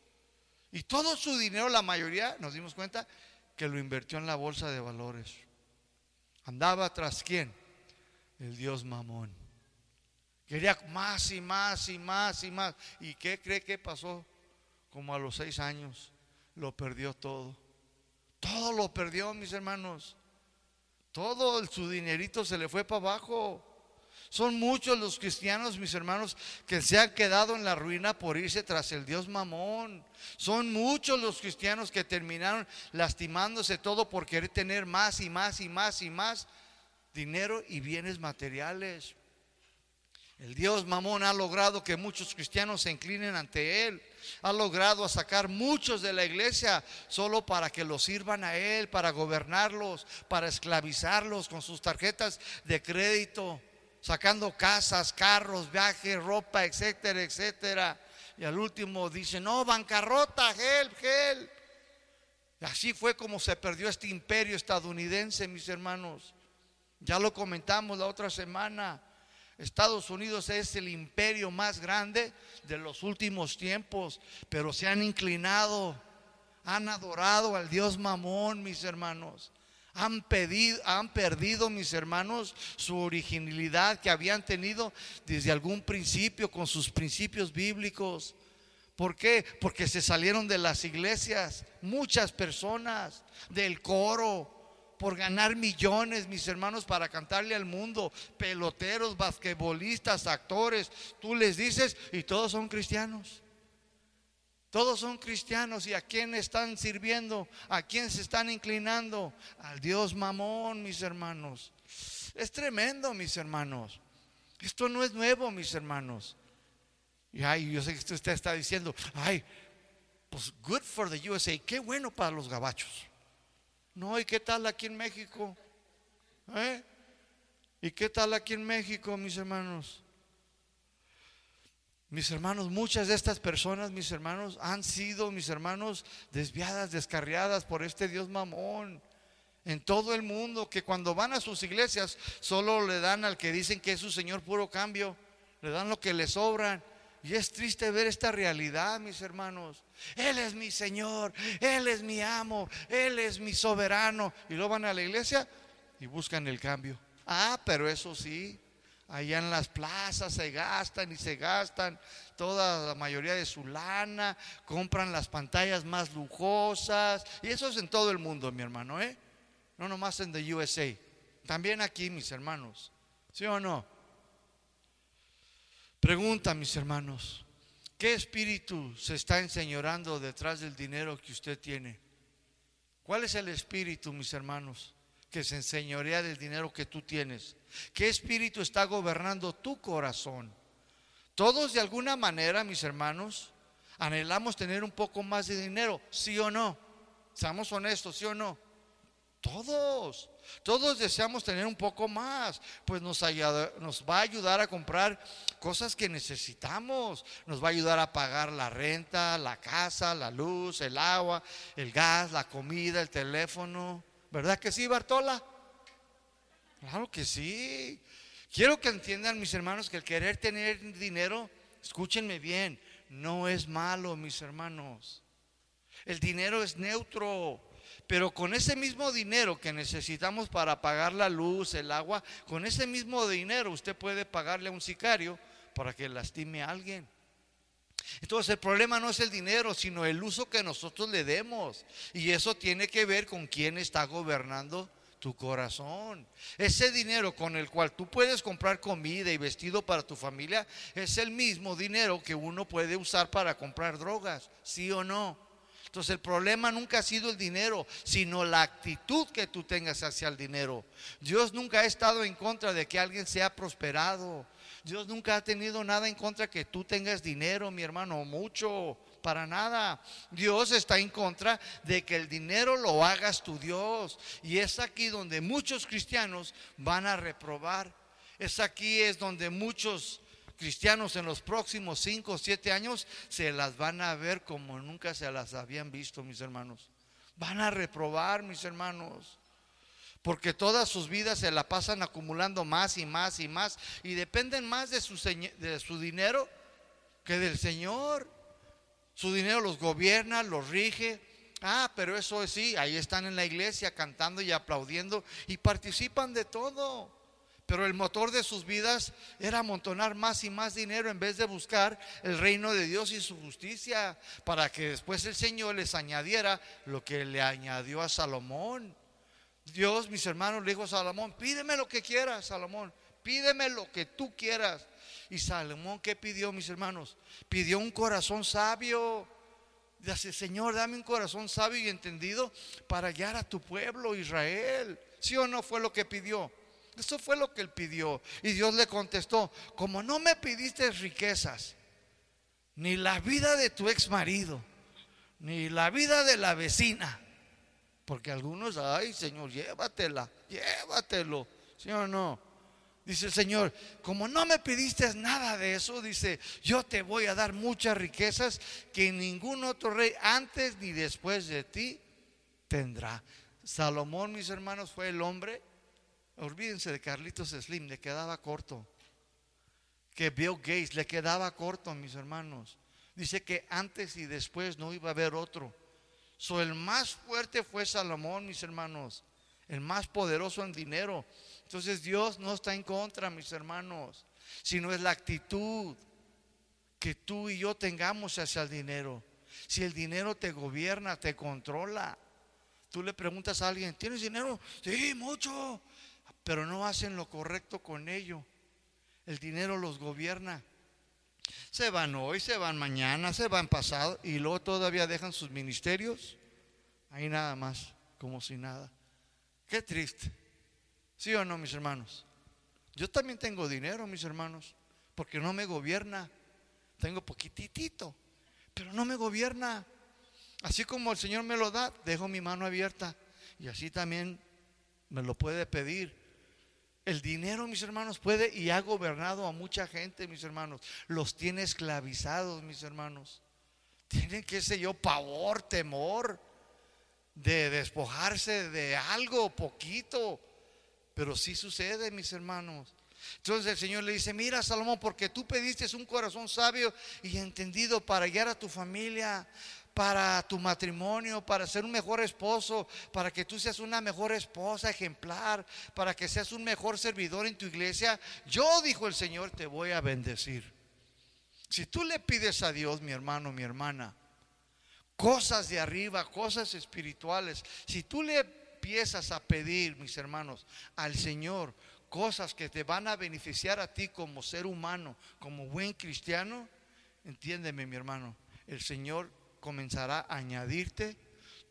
Y todo su dinero, la mayoría, nos dimos cuenta, que lo invirtió en la bolsa de valores. Andaba tras quién? El Dios Mamón. Quería más y más y más y más. ¿Y qué cree que pasó? Como a los seis años, lo perdió todo. Todo lo perdió, mis hermanos. Todo su dinerito se le fue para abajo. Son muchos los cristianos, mis hermanos, que se han quedado en la ruina por irse tras el Dios mamón. Son muchos los cristianos que terminaron lastimándose todo por querer tener más y más y más y más dinero y bienes materiales. El Dios mamón ha logrado que muchos cristianos se inclinen ante Él. Ha logrado sacar muchos de la iglesia solo para que los sirvan a Él, para gobernarlos, para esclavizarlos con sus tarjetas de crédito, sacando casas, carros, viajes, ropa, etcétera, etcétera. Y al último dice, no, bancarrota, help, help. Así fue como se perdió este imperio estadounidense, mis hermanos. Ya lo comentamos la otra semana. Estados Unidos es el imperio más grande de los últimos tiempos, pero se han inclinado, han adorado al Dios Mamón, mis hermanos. Han, pedido, han perdido, mis hermanos, su originalidad que habían tenido desde algún principio con sus principios bíblicos. ¿Por qué? Porque se salieron de las iglesias, muchas personas, del coro, por ganar millones, mis hermanos, para cantarle al mundo, peloteros, basquetbolistas, actores, tú les dices y todos son cristianos. Todos son cristianos y a quién están sirviendo, a quién se están inclinando, al Dios mamón, mis hermanos. Es tremendo, mis hermanos. Esto no es nuevo, mis hermanos. Y ay, yo sé que usted está diciendo, ay, pues good for the USA, qué bueno para los gabachos. No, ¿y qué tal aquí en México? ¿Eh? ¿Y qué tal aquí en México, mis hermanos? Mis hermanos, muchas de estas personas, mis hermanos, han sido, mis hermanos, desviadas, descarriadas por este Dios mamón en todo el mundo, que cuando van a sus iglesias solo le dan al que dicen que es su Señor puro cambio, le dan lo que le sobran. Y es triste ver esta realidad, mis hermanos. Él es mi Señor, Él es mi amo, Él es mi soberano. Y luego van a la iglesia y buscan el cambio. Ah, pero eso sí, allá en las plazas se gastan y se gastan toda la mayoría de su lana, compran las pantallas más lujosas. Y eso es en todo el mundo, mi hermano, ¿eh? No nomás en the USA. También aquí, mis hermanos. ¿Sí o no? Pregunta, mis hermanos, ¿qué espíritu se está enseñorando detrás del dinero que usted tiene? ¿Cuál es el espíritu, mis hermanos, que se enseñorea del dinero que tú tienes? ¿Qué espíritu está gobernando tu corazón? Todos de alguna manera, mis hermanos, anhelamos tener un poco más de dinero, sí o no. Seamos honestos, sí o no. Todos, todos deseamos tener un poco más, pues nos, nos va a ayudar a comprar cosas que necesitamos, nos va a ayudar a pagar la renta, la casa, la luz, el agua, el gas, la comida, el teléfono. ¿Verdad que sí, Bartola? Claro que sí. Quiero que entiendan, mis hermanos, que el querer tener dinero, escúchenme bien, no es malo, mis hermanos. El dinero es neutro. Pero con ese mismo dinero que necesitamos para pagar la luz, el agua, con ese mismo dinero usted puede pagarle a un sicario para que lastime a alguien. Entonces el problema no es el dinero, sino el uso que nosotros le demos. Y eso tiene que ver con quién está gobernando tu corazón. Ese dinero con el cual tú puedes comprar comida y vestido para tu familia es el mismo dinero que uno puede usar para comprar drogas, ¿sí o no? Entonces el problema nunca ha sido el dinero, sino la actitud que tú tengas hacia el dinero. Dios nunca ha estado en contra de que alguien sea prosperado. Dios nunca ha tenido nada en contra que tú tengas dinero, mi hermano, mucho, para nada. Dios está en contra de que el dinero lo hagas tu Dios. Y es aquí donde muchos cristianos van a reprobar. Es aquí es donde muchos cristianos en los próximos 5 o 7 años se las van a ver como nunca se las habían visto, mis hermanos. Van a reprobar, mis hermanos. Porque todas sus vidas se la pasan acumulando más y más y más. Y dependen más de su, de su dinero que del Señor. Su dinero los gobierna, los rige. Ah, pero eso es sí, ahí están en la iglesia cantando y aplaudiendo y participan de todo. Pero el motor de sus vidas era amontonar más y más dinero en vez de buscar el reino de Dios y su justicia, para que después el Señor les añadiera lo que le añadió a Salomón. Dios, mis hermanos, le dijo a Salomón, pídeme lo que quieras, Salomón, pídeme lo que tú quieras. Y Salomón, ¿qué pidió, mis hermanos? Pidió un corazón sabio. Dice, Señor, dame un corazón sabio y entendido para guiar a tu pueblo, Israel. ¿Sí o no fue lo que pidió? Eso fue lo que él pidió. Y Dios le contestó, como no me pidiste riquezas, ni la vida de tu ex marido, ni la vida de la vecina, porque algunos, ay Señor, llévatela, llévatelo, ¿sí o no? Dice el Señor, como no me pidiste nada de eso, dice, yo te voy a dar muchas riquezas que ningún otro rey antes ni después de ti tendrá. Salomón, mis hermanos, fue el hombre Olvídense de Carlitos Slim, le quedaba corto. Que Bill Gates le quedaba corto, mis hermanos. Dice que antes y después no iba a haber otro. So, el más fuerte fue Salomón, mis hermanos. El más poderoso en dinero. Entonces Dios no está en contra, mis hermanos, sino es la actitud que tú y yo tengamos hacia el dinero. Si el dinero te gobierna, te controla. Tú le preguntas a alguien, ¿tienes dinero? Sí, mucho pero no hacen lo correcto con ello. El dinero los gobierna. Se van hoy, se van mañana, se van pasado y luego todavía dejan sus ministerios. Ahí nada más, como si nada. Qué triste. ¿Sí o no, mis hermanos? Yo también tengo dinero, mis hermanos, porque no me gobierna. Tengo poquitito, pero no me gobierna. Así como el Señor me lo da, dejo mi mano abierta y así también me lo puede pedir. El dinero, mis hermanos, puede y ha gobernado a mucha gente, mis hermanos. Los tiene esclavizados, mis hermanos. Tienen, qué sé yo, pavor, temor de despojarse de algo poquito. Pero sí sucede, mis hermanos. Entonces el Señor le dice, mira Salomón, porque tú pediste un corazón sabio y entendido para guiar a tu familia, para tu matrimonio, para ser un mejor esposo, para que tú seas una mejor esposa ejemplar, para que seas un mejor servidor en tu iglesia, yo, dijo el Señor, te voy a bendecir. Si tú le pides a Dios, mi hermano, mi hermana, cosas de arriba, cosas espirituales, si tú le empiezas a pedir, mis hermanos, al Señor, cosas que te van a beneficiar a ti como ser humano, como buen cristiano, entiéndeme, mi hermano, el Señor comenzará a añadirte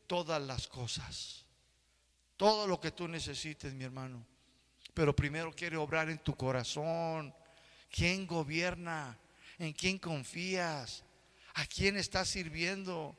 todas las cosas. Todo lo que tú necesites, mi hermano. Pero primero quiere obrar en tu corazón. ¿Quién gobierna? ¿En quién confías? ¿A quién estás sirviendo?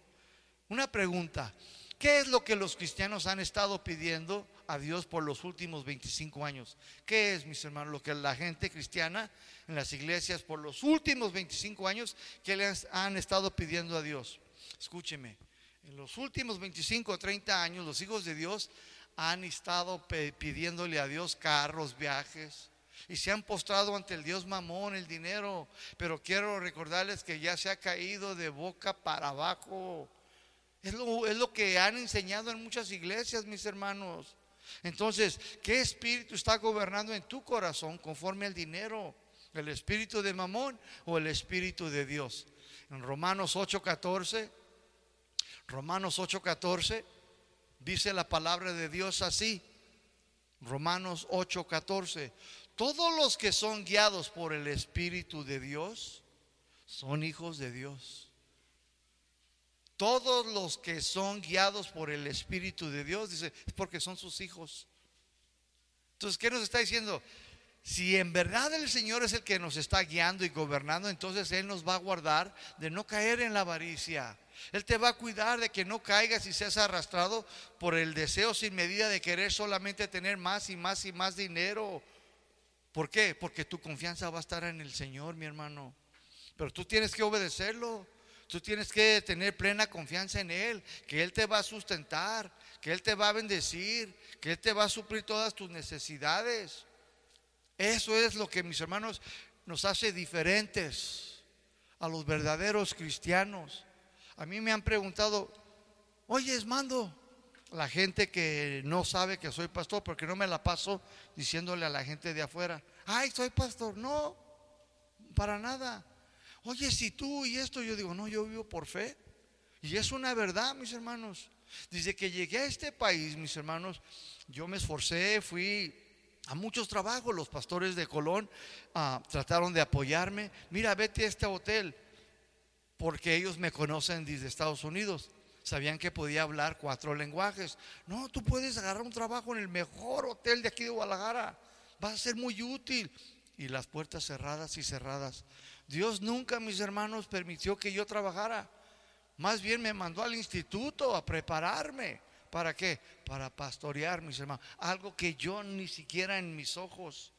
Una pregunta. ¿Qué es lo que los cristianos han estado pidiendo a Dios por los últimos 25 años? ¿Qué es, mis hermanos, lo que la gente cristiana en las iglesias por los últimos 25 años que les han estado pidiendo a Dios? Escúcheme, en los últimos 25 o 30 años los hijos de Dios han estado pidiéndole a Dios carros, viajes, y se han postrado ante el Dios mamón, el dinero. Pero quiero recordarles que ya se ha caído de boca para abajo. Es lo, es lo que han enseñado en muchas iglesias, mis hermanos. Entonces, ¿qué espíritu está gobernando en tu corazón conforme al dinero? ¿El espíritu de mamón o el espíritu de Dios? En Romanos 8:14, Romanos 8:14 dice la palabra de Dios así. Romanos 8:14. Todos los que son guiados por el Espíritu de Dios son hijos de Dios. Todos los que son guiados por el Espíritu de Dios, dice, es porque son sus hijos. Entonces, ¿qué nos está diciendo? Si en verdad el Señor es el que nos está guiando y gobernando, entonces Él nos va a guardar de no caer en la avaricia. Él te va a cuidar de que no caigas y seas arrastrado por el deseo sin medida de querer solamente tener más y más y más dinero. ¿Por qué? Porque tu confianza va a estar en el Señor, mi hermano. Pero tú tienes que obedecerlo. Tú tienes que tener plena confianza en Él, que Él te va a sustentar, que Él te va a bendecir, que Él te va a suplir todas tus necesidades. Eso es lo que, mis hermanos, nos hace diferentes a los verdaderos cristianos. A mí me han preguntado, oye, mando, la gente que no sabe que soy pastor, porque no me la paso diciéndole a la gente de afuera, ay, soy pastor. No, para nada oye, si tú y esto, yo digo, no, yo vivo por fe. Y es una verdad, mis hermanos. Desde que llegué a este país, mis hermanos, yo me esforcé, fui a muchos trabajos. Los pastores de Colón ah, trataron de apoyarme. Mira, vete a este hotel, porque ellos me conocen desde Estados Unidos. Sabían que podía hablar cuatro lenguajes. No, tú puedes agarrar un trabajo en el mejor hotel de aquí de Guadalajara. Vas a ser muy útil. Y las puertas cerradas y cerradas. Dios nunca, mis hermanos, permitió que yo trabajara. Más bien me mandó al instituto a prepararme. ¿Para qué? Para pastorear, mis hermanos. Algo que yo ni siquiera en mis ojos,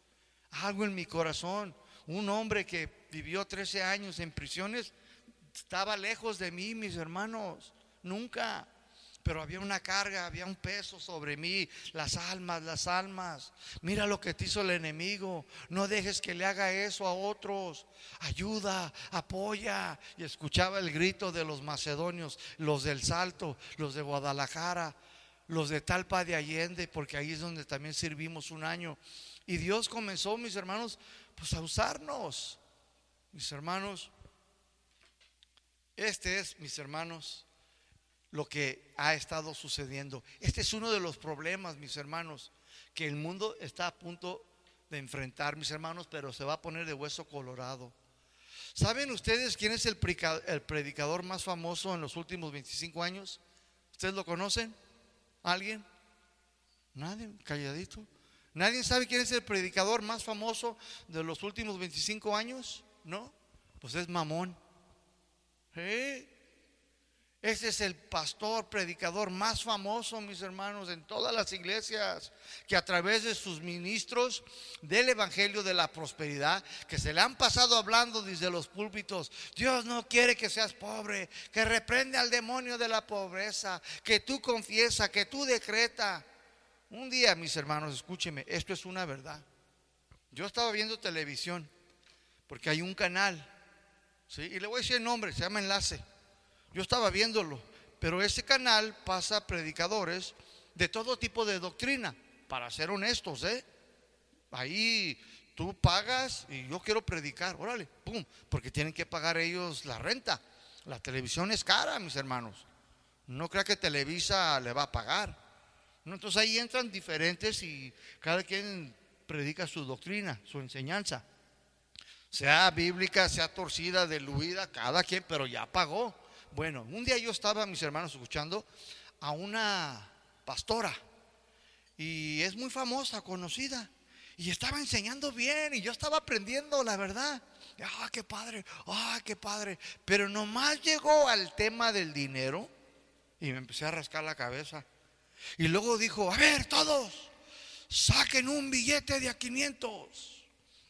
algo en mi corazón. Un hombre que vivió 13 años en prisiones estaba lejos de mí, mis hermanos. Nunca pero había una carga, había un peso sobre mí, las almas, las almas. Mira lo que te hizo el enemigo, no dejes que le haga eso a otros. Ayuda, apoya. Y escuchaba el grito de los macedonios, los del Salto, los de Guadalajara, los de Talpa de Allende, porque ahí es donde también servimos un año. Y Dios comenzó, mis hermanos, pues a usarnos. Mis hermanos, este es, mis hermanos, lo que ha estado sucediendo. Este es uno de los problemas, mis hermanos, que el mundo está a punto de enfrentar, mis hermanos, pero se va a poner de hueso colorado. ¿Saben ustedes quién es el predicador más famoso en los últimos 25 años? ¿Ustedes lo conocen? ¿Alguien? Nadie, calladito. ¿Nadie sabe quién es el predicador más famoso de los últimos 25 años? ¿No? Pues es Mamón. Ese es el pastor, predicador más famoso, mis hermanos, en todas las iglesias, que a través de sus ministros del Evangelio de la Prosperidad, que se le han pasado hablando desde los púlpitos, Dios no quiere que seas pobre, que reprende al demonio de la pobreza, que tú confiesa, que tú decreta. Un día, mis hermanos, escúcheme, esto es una verdad. Yo estaba viendo televisión, porque hay un canal, ¿sí? y le voy a decir el nombre, se llama Enlace. Yo estaba viéndolo, pero ese canal pasa predicadores de todo tipo de doctrina, para ser honestos, ¿eh? Ahí tú pagas y yo quiero predicar, órale, pum, porque tienen que pagar ellos la renta. La televisión es cara, mis hermanos. No crea que Televisa le va a pagar. Entonces ahí entran diferentes y cada quien predica su doctrina, su enseñanza. Sea bíblica, sea torcida, diluida, cada quien, pero ya pagó. Bueno, un día yo estaba, mis hermanos, escuchando a una pastora y es muy famosa, conocida. Y estaba enseñando bien y yo estaba aprendiendo, la verdad. Ah, qué padre, ah, qué padre. Pero nomás llegó al tema del dinero y me empecé a rascar la cabeza. Y luego dijo, a ver, todos, saquen un billete de a 500.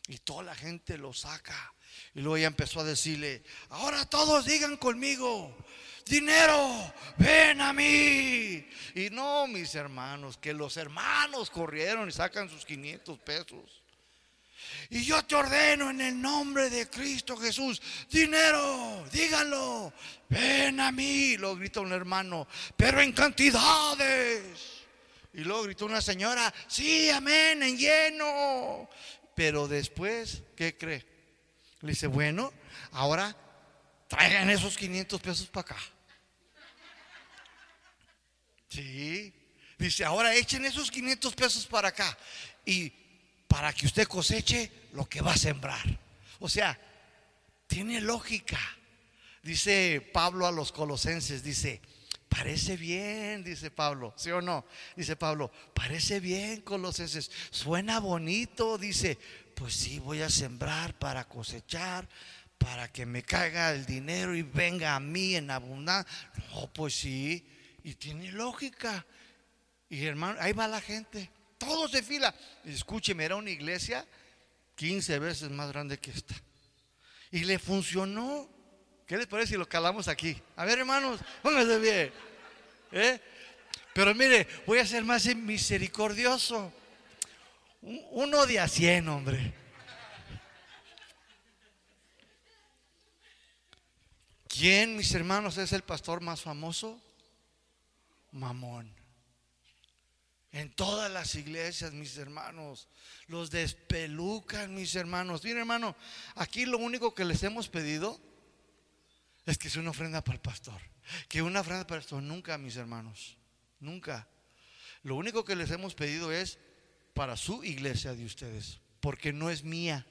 Y toda la gente lo saca. Y luego ella empezó a decirle, ahora todos digan conmigo, dinero, ven a mí. Y no, mis hermanos, que los hermanos corrieron y sacan sus 500 pesos. Y yo te ordeno en el nombre de Cristo Jesús, dinero, díganlo, ven a mí, lo gritó un hermano, pero en cantidades. Y luego gritó una señora, sí, amén, en lleno. Pero después, ¿qué cree? Le dice, bueno, ahora traigan esos 500 pesos para acá. Sí. Dice, ahora echen esos 500 pesos para acá. Y para que usted coseche lo que va a sembrar. O sea, tiene lógica. Dice Pablo a los colosenses, dice, parece bien, dice Pablo, ¿sí o no? Dice Pablo, parece bien colosenses, suena bonito, dice, pues sí, voy a sembrar para cosechar, para que me caiga el dinero y venga a mí en abundancia. No, pues sí, y tiene lógica. Y hermano, ahí va la gente. Todos de fila. Escúcheme, era una iglesia 15 veces más grande que esta. Y le funcionó. ¿Qué les parece si lo calamos aquí? A ver, hermanos, pónganse bien. ¿Eh? Pero mire, voy a ser más misericordioso. Uno de a cien, hombre. ¿Quién, mis hermanos, es el pastor más famoso? mamón. En todas las iglesias, mis hermanos, los despelucan, mis hermanos. Miren, hermano, aquí lo único que les hemos pedido es que sea una ofrenda para el pastor. Que una ofrenda para el pastor, nunca, mis hermanos, nunca. Lo único que les hemos pedido es para su iglesia de ustedes, porque no es mía.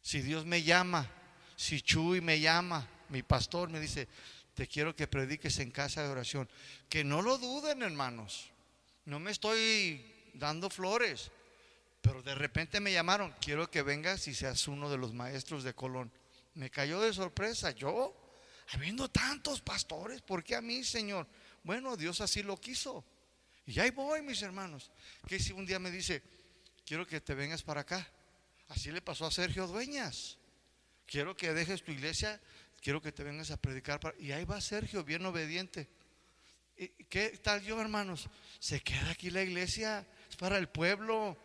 Si Dios me llama, si Chuy me llama, mi pastor me dice, te quiero que prediques en casa de oración. Que no lo duden, hermanos. No me estoy dando flores, pero de repente me llamaron, quiero que vengas y seas uno de los maestros de Colón. Me cayó de sorpresa, yo, habiendo tantos pastores, ¿por qué a mí, Señor? Bueno, Dios así lo quiso. Y ahí voy, mis hermanos. Que si un día me dice, quiero que te vengas para acá. Así le pasó a Sergio Dueñas. Quiero que dejes tu iglesia quiero que te vengas a predicar. Y ahí va Sergio, bien obediente. ¿Y ¿Qué tal yo, hermanos? Se queda aquí la iglesia, es para el pueblo,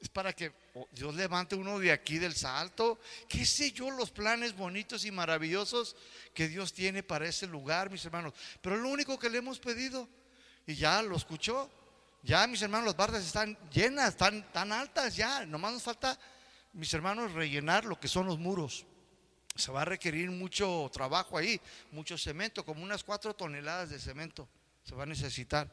es para que Dios levante uno de aquí del salto. ¿Qué sé yo los planes bonitos y maravillosos que Dios tiene para ese lugar, mis hermanos? Pero lo único que le hemos pedido, y ya lo escuchó, ya mis hermanos, las bardas están llenas, están tan altas ya, nomás nos falta, mis hermanos, rellenar lo que son los muros se va a requerir mucho trabajo ahí, mucho cemento, como unas cuatro toneladas de cemento se va a necesitar.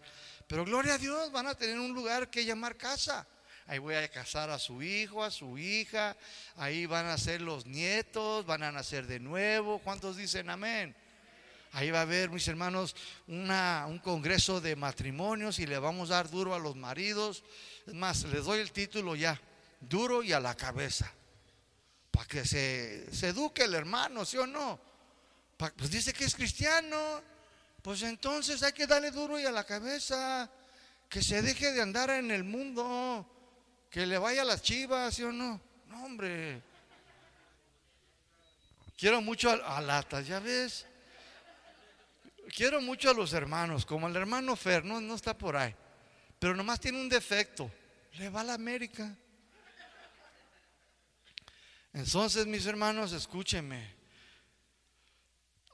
Pero gloria a Dios, van a tener un lugar que llamar casa. Ahí voy a casar a su hijo, a su hija, ahí van a ser los nietos, van a nacer de nuevo. ¿Cuántos dicen amén? Ahí va a haber, mis hermanos, una, un congreso de matrimonios y le vamos a dar duro a los maridos. Es más, les doy el título ya, duro y a la cabeza para que se, eduque el hermano, ¿sí o no? pues dice que es cristiano, pues entonces hay que darle duro y a la cabeza, que se deje de andar en el mundo, que le vaya a las chivas, ¿sí o no? No, hombre. Quiero mucho a, Latas, ya ves. Quiero mucho a los hermanos, como el hermano Fer, no, no está por ahí, pero nomás tiene un defecto, le va a la América. Entonces, mis hermanos, escúchenme.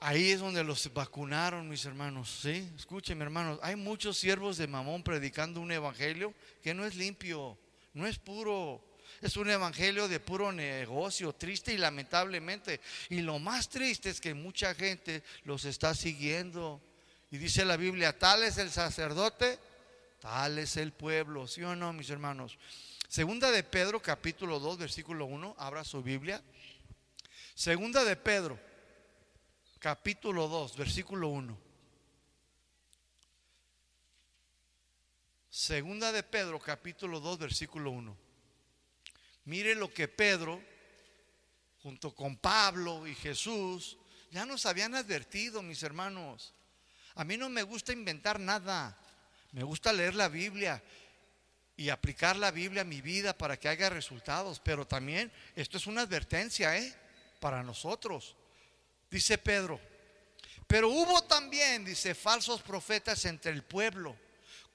Ahí es donde los vacunaron, mis hermanos. ¿sí? Escúchenme, hermanos. Hay muchos siervos de Mamón predicando un evangelio que no es limpio, no es puro. Es un evangelio de puro negocio, triste y lamentablemente. Y lo más triste es que mucha gente los está siguiendo. Y dice la Biblia, tal es el sacerdote, tal es el pueblo. ¿Sí o no, mis hermanos? Segunda de Pedro, capítulo 2, versículo 1. Abra su Biblia. Segunda de Pedro, capítulo 2, versículo 1. Segunda de Pedro, capítulo 2, versículo 1. Mire lo que Pedro, junto con Pablo y Jesús, ya nos habían advertido, mis hermanos. A mí no me gusta inventar nada. Me gusta leer la Biblia y aplicar la Biblia a mi vida para que haya resultados. Pero también esto es una advertencia, ¿eh? Para nosotros. Dice Pedro. Pero hubo también, dice, falsos profetas entre el pueblo,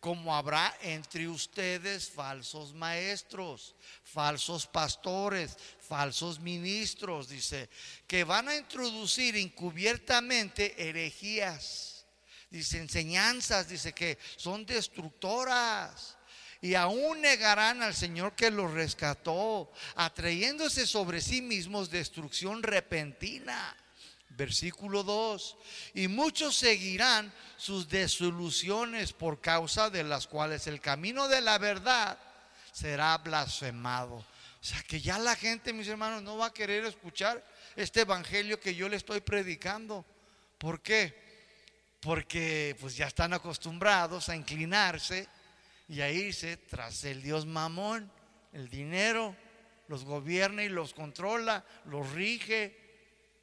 como habrá entre ustedes falsos maestros, falsos pastores, falsos ministros, dice, que van a introducir encubiertamente herejías, dice, enseñanzas, dice que son destructoras y aún negarán al Señor que los rescató, atrayéndose sobre sí mismos destrucción repentina. Versículo 2. Y muchos seguirán sus desoluciones por causa de las cuales el camino de la verdad será blasfemado. O sea que ya la gente, mis hermanos, no va a querer escuchar este evangelio que yo le estoy predicando. ¿Por qué? Porque pues ya están acostumbrados a inclinarse y a irse tras el Dios mamón, el dinero, los gobierna y los controla, los rige.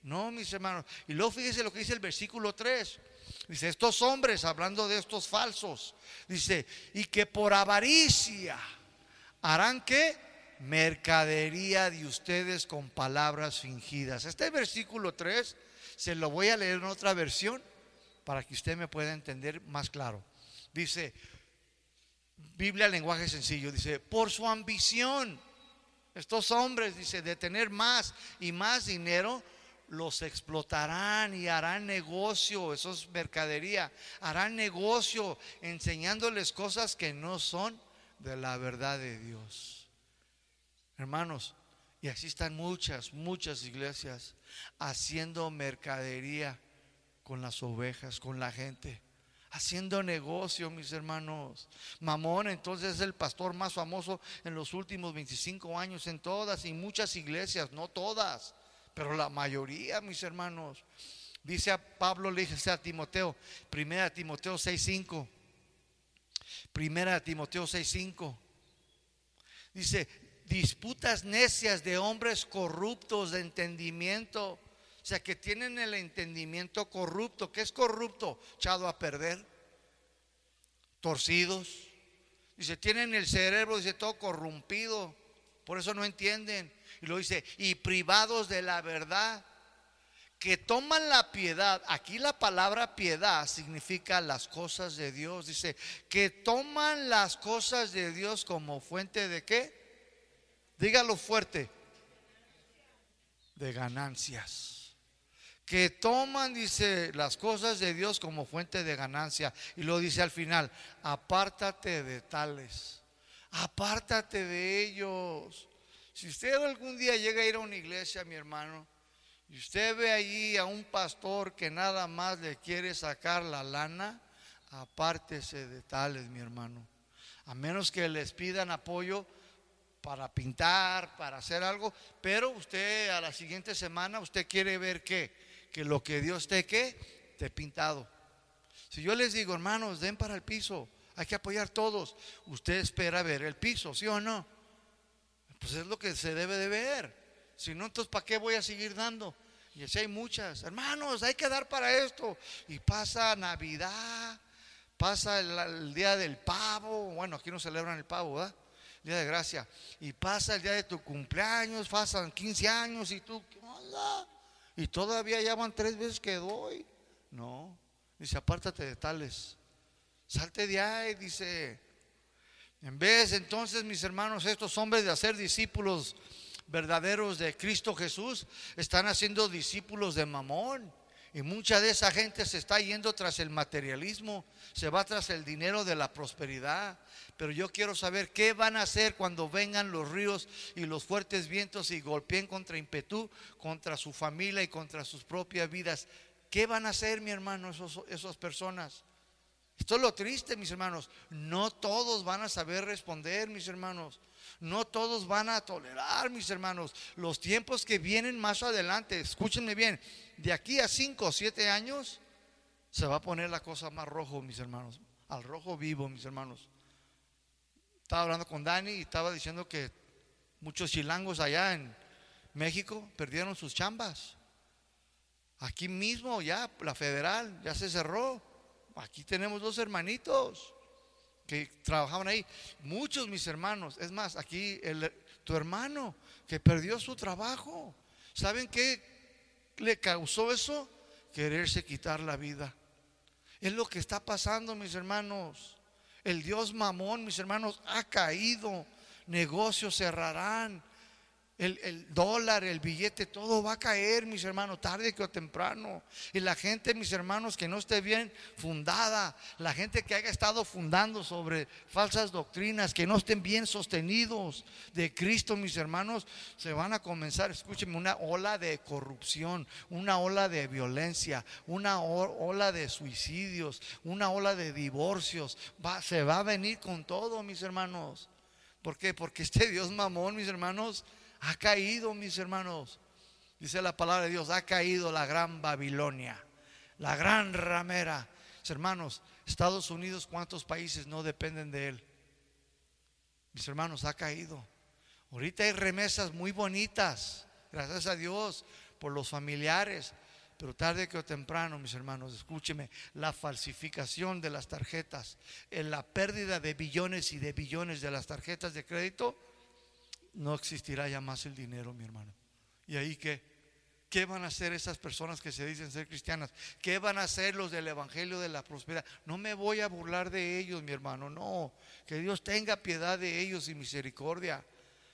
No, mis hermanos. Y luego fíjese lo que dice el versículo 3. Dice, estos hombres, hablando de estos falsos, dice, y que por avaricia harán que mercadería de ustedes con palabras fingidas. Este versículo 3 se lo voy a leer en otra versión para que usted me pueda entender más claro. Dice, Biblia, lenguaje sencillo, dice, por su ambición, estos hombres, dice, de tener más y más dinero, los explotarán y harán negocio, eso es mercadería, harán negocio enseñándoles cosas que no son de la verdad de Dios. Hermanos, y así están muchas, muchas iglesias haciendo mercadería con las ovejas, con la gente haciendo negocio, mis hermanos. Mamón entonces es el pastor más famoso en los últimos 25 años en todas y muchas iglesias, no todas, pero la mayoría, mis hermanos. Dice a Pablo, le dice a Timoteo, primera Timoteo 6.5, primera Timoteo 6.5, dice, disputas necias de hombres corruptos de entendimiento o sea, que tienen el entendimiento corrupto. ¿Qué es corrupto? Echado a perder. Torcidos. Dice, tienen el cerebro, dice, todo corrompido. Por eso no entienden. Y lo dice, y privados de la verdad. Que toman la piedad. Aquí la palabra piedad significa las cosas de Dios. Dice, que toman las cosas de Dios como fuente de qué? Dígalo fuerte. De ganancias que toman, dice, las cosas de Dios como fuente de ganancia. Y lo dice al final, apártate de tales, apártate de ellos. Si usted algún día llega a ir a una iglesia, mi hermano, y usted ve allí a un pastor que nada más le quiere sacar la lana, apártese de tales, mi hermano. A menos que les pidan apoyo para pintar, para hacer algo, pero usted a la siguiente semana, usted quiere ver qué que lo que Dios te que te pintado. Si yo les digo, hermanos, den para el piso, hay que apoyar todos. Usted espera ver el piso, ¿sí o no? Pues es lo que se debe de ver. Si no, entonces ¿para qué voy a seguir dando? Y así hay muchas. Hermanos, hay que dar para esto. Y pasa Navidad, pasa el, día del pavo. Bueno, aquí no celebran el pavo, ¿verdad? Día de gracia. Y pasa el día de tu cumpleaños, pasan 15 años y tú, ¿qué onda? Y todavía ya van tres veces que doy. No, dice, apártate de tales. Salte de ahí, dice. En vez entonces, mis hermanos, estos hombres de hacer discípulos verdaderos de Cristo Jesús, están haciendo discípulos de Mamón. Y mucha de esa gente se está yendo tras el materialismo, se va tras el dinero de la prosperidad. Pero yo quiero saber qué van a hacer cuando vengan los ríos y los fuertes vientos y golpeen contra impetu, contra su familia y contra sus propias vidas. ¿Qué van a hacer, mi hermano, esos, esas personas? Esto es lo triste, mis hermanos. No todos van a saber responder, mis hermanos. No todos van a tolerar, mis hermanos. Los tiempos que vienen más adelante, escúchenme bien, de aquí a cinco o siete años se va a poner la cosa más rojo, mis hermanos. Al rojo vivo, mis hermanos. Estaba hablando con Dani y estaba diciendo que muchos chilangos allá en México perdieron sus chambas. Aquí mismo ya la federal ya se cerró. Aquí tenemos dos hermanitos que trabajaban ahí. Muchos mis hermanos. Es más, aquí el, tu hermano que perdió su trabajo. ¿Saben qué le causó eso? Quererse quitar la vida. Es lo que está pasando, mis hermanos. El Dios mamón, mis hermanos, ha caído. Negocios cerrarán el, dólar, el billete, todo va a caer, mis hermanos, tarde que o temprano. Y la gente, mis hermanos, que no esté bien fundada, la gente que haya estado fundando sobre falsas doctrinas, que no estén bien sostenidos de Cristo, mis hermanos, se van a comenzar, escúchenme, una ola de corrupción, una ola de violencia, una ola de suicidios, una ola de divorcios. Va, se va a venir con todo, mis hermanos. ¿Por qué? Porque este Dios mamón, mis hermanos, ha caído, mis hermanos. Dice la palabra de Dios, ha caído la gran Babilonia, la gran ramera. Mis hermanos, Estados Unidos, ¿cuántos países no dependen de él? Mis hermanos, ha caído. Ahorita hay remesas muy bonitas, gracias a Dios, por los familiares. Pero tarde que o temprano, mis hermanos, escúcheme, la falsificación de las tarjetas, en la pérdida de billones y de billones de las tarjetas de crédito, no existirá ya más el dinero, mi hermano. ¿Y ahí qué? ¿Qué van a hacer esas personas que se dicen ser cristianas? ¿Qué van a hacer los del Evangelio de la Prosperidad? No me voy a burlar de ellos, mi hermano, no. Que Dios tenga piedad de ellos y misericordia.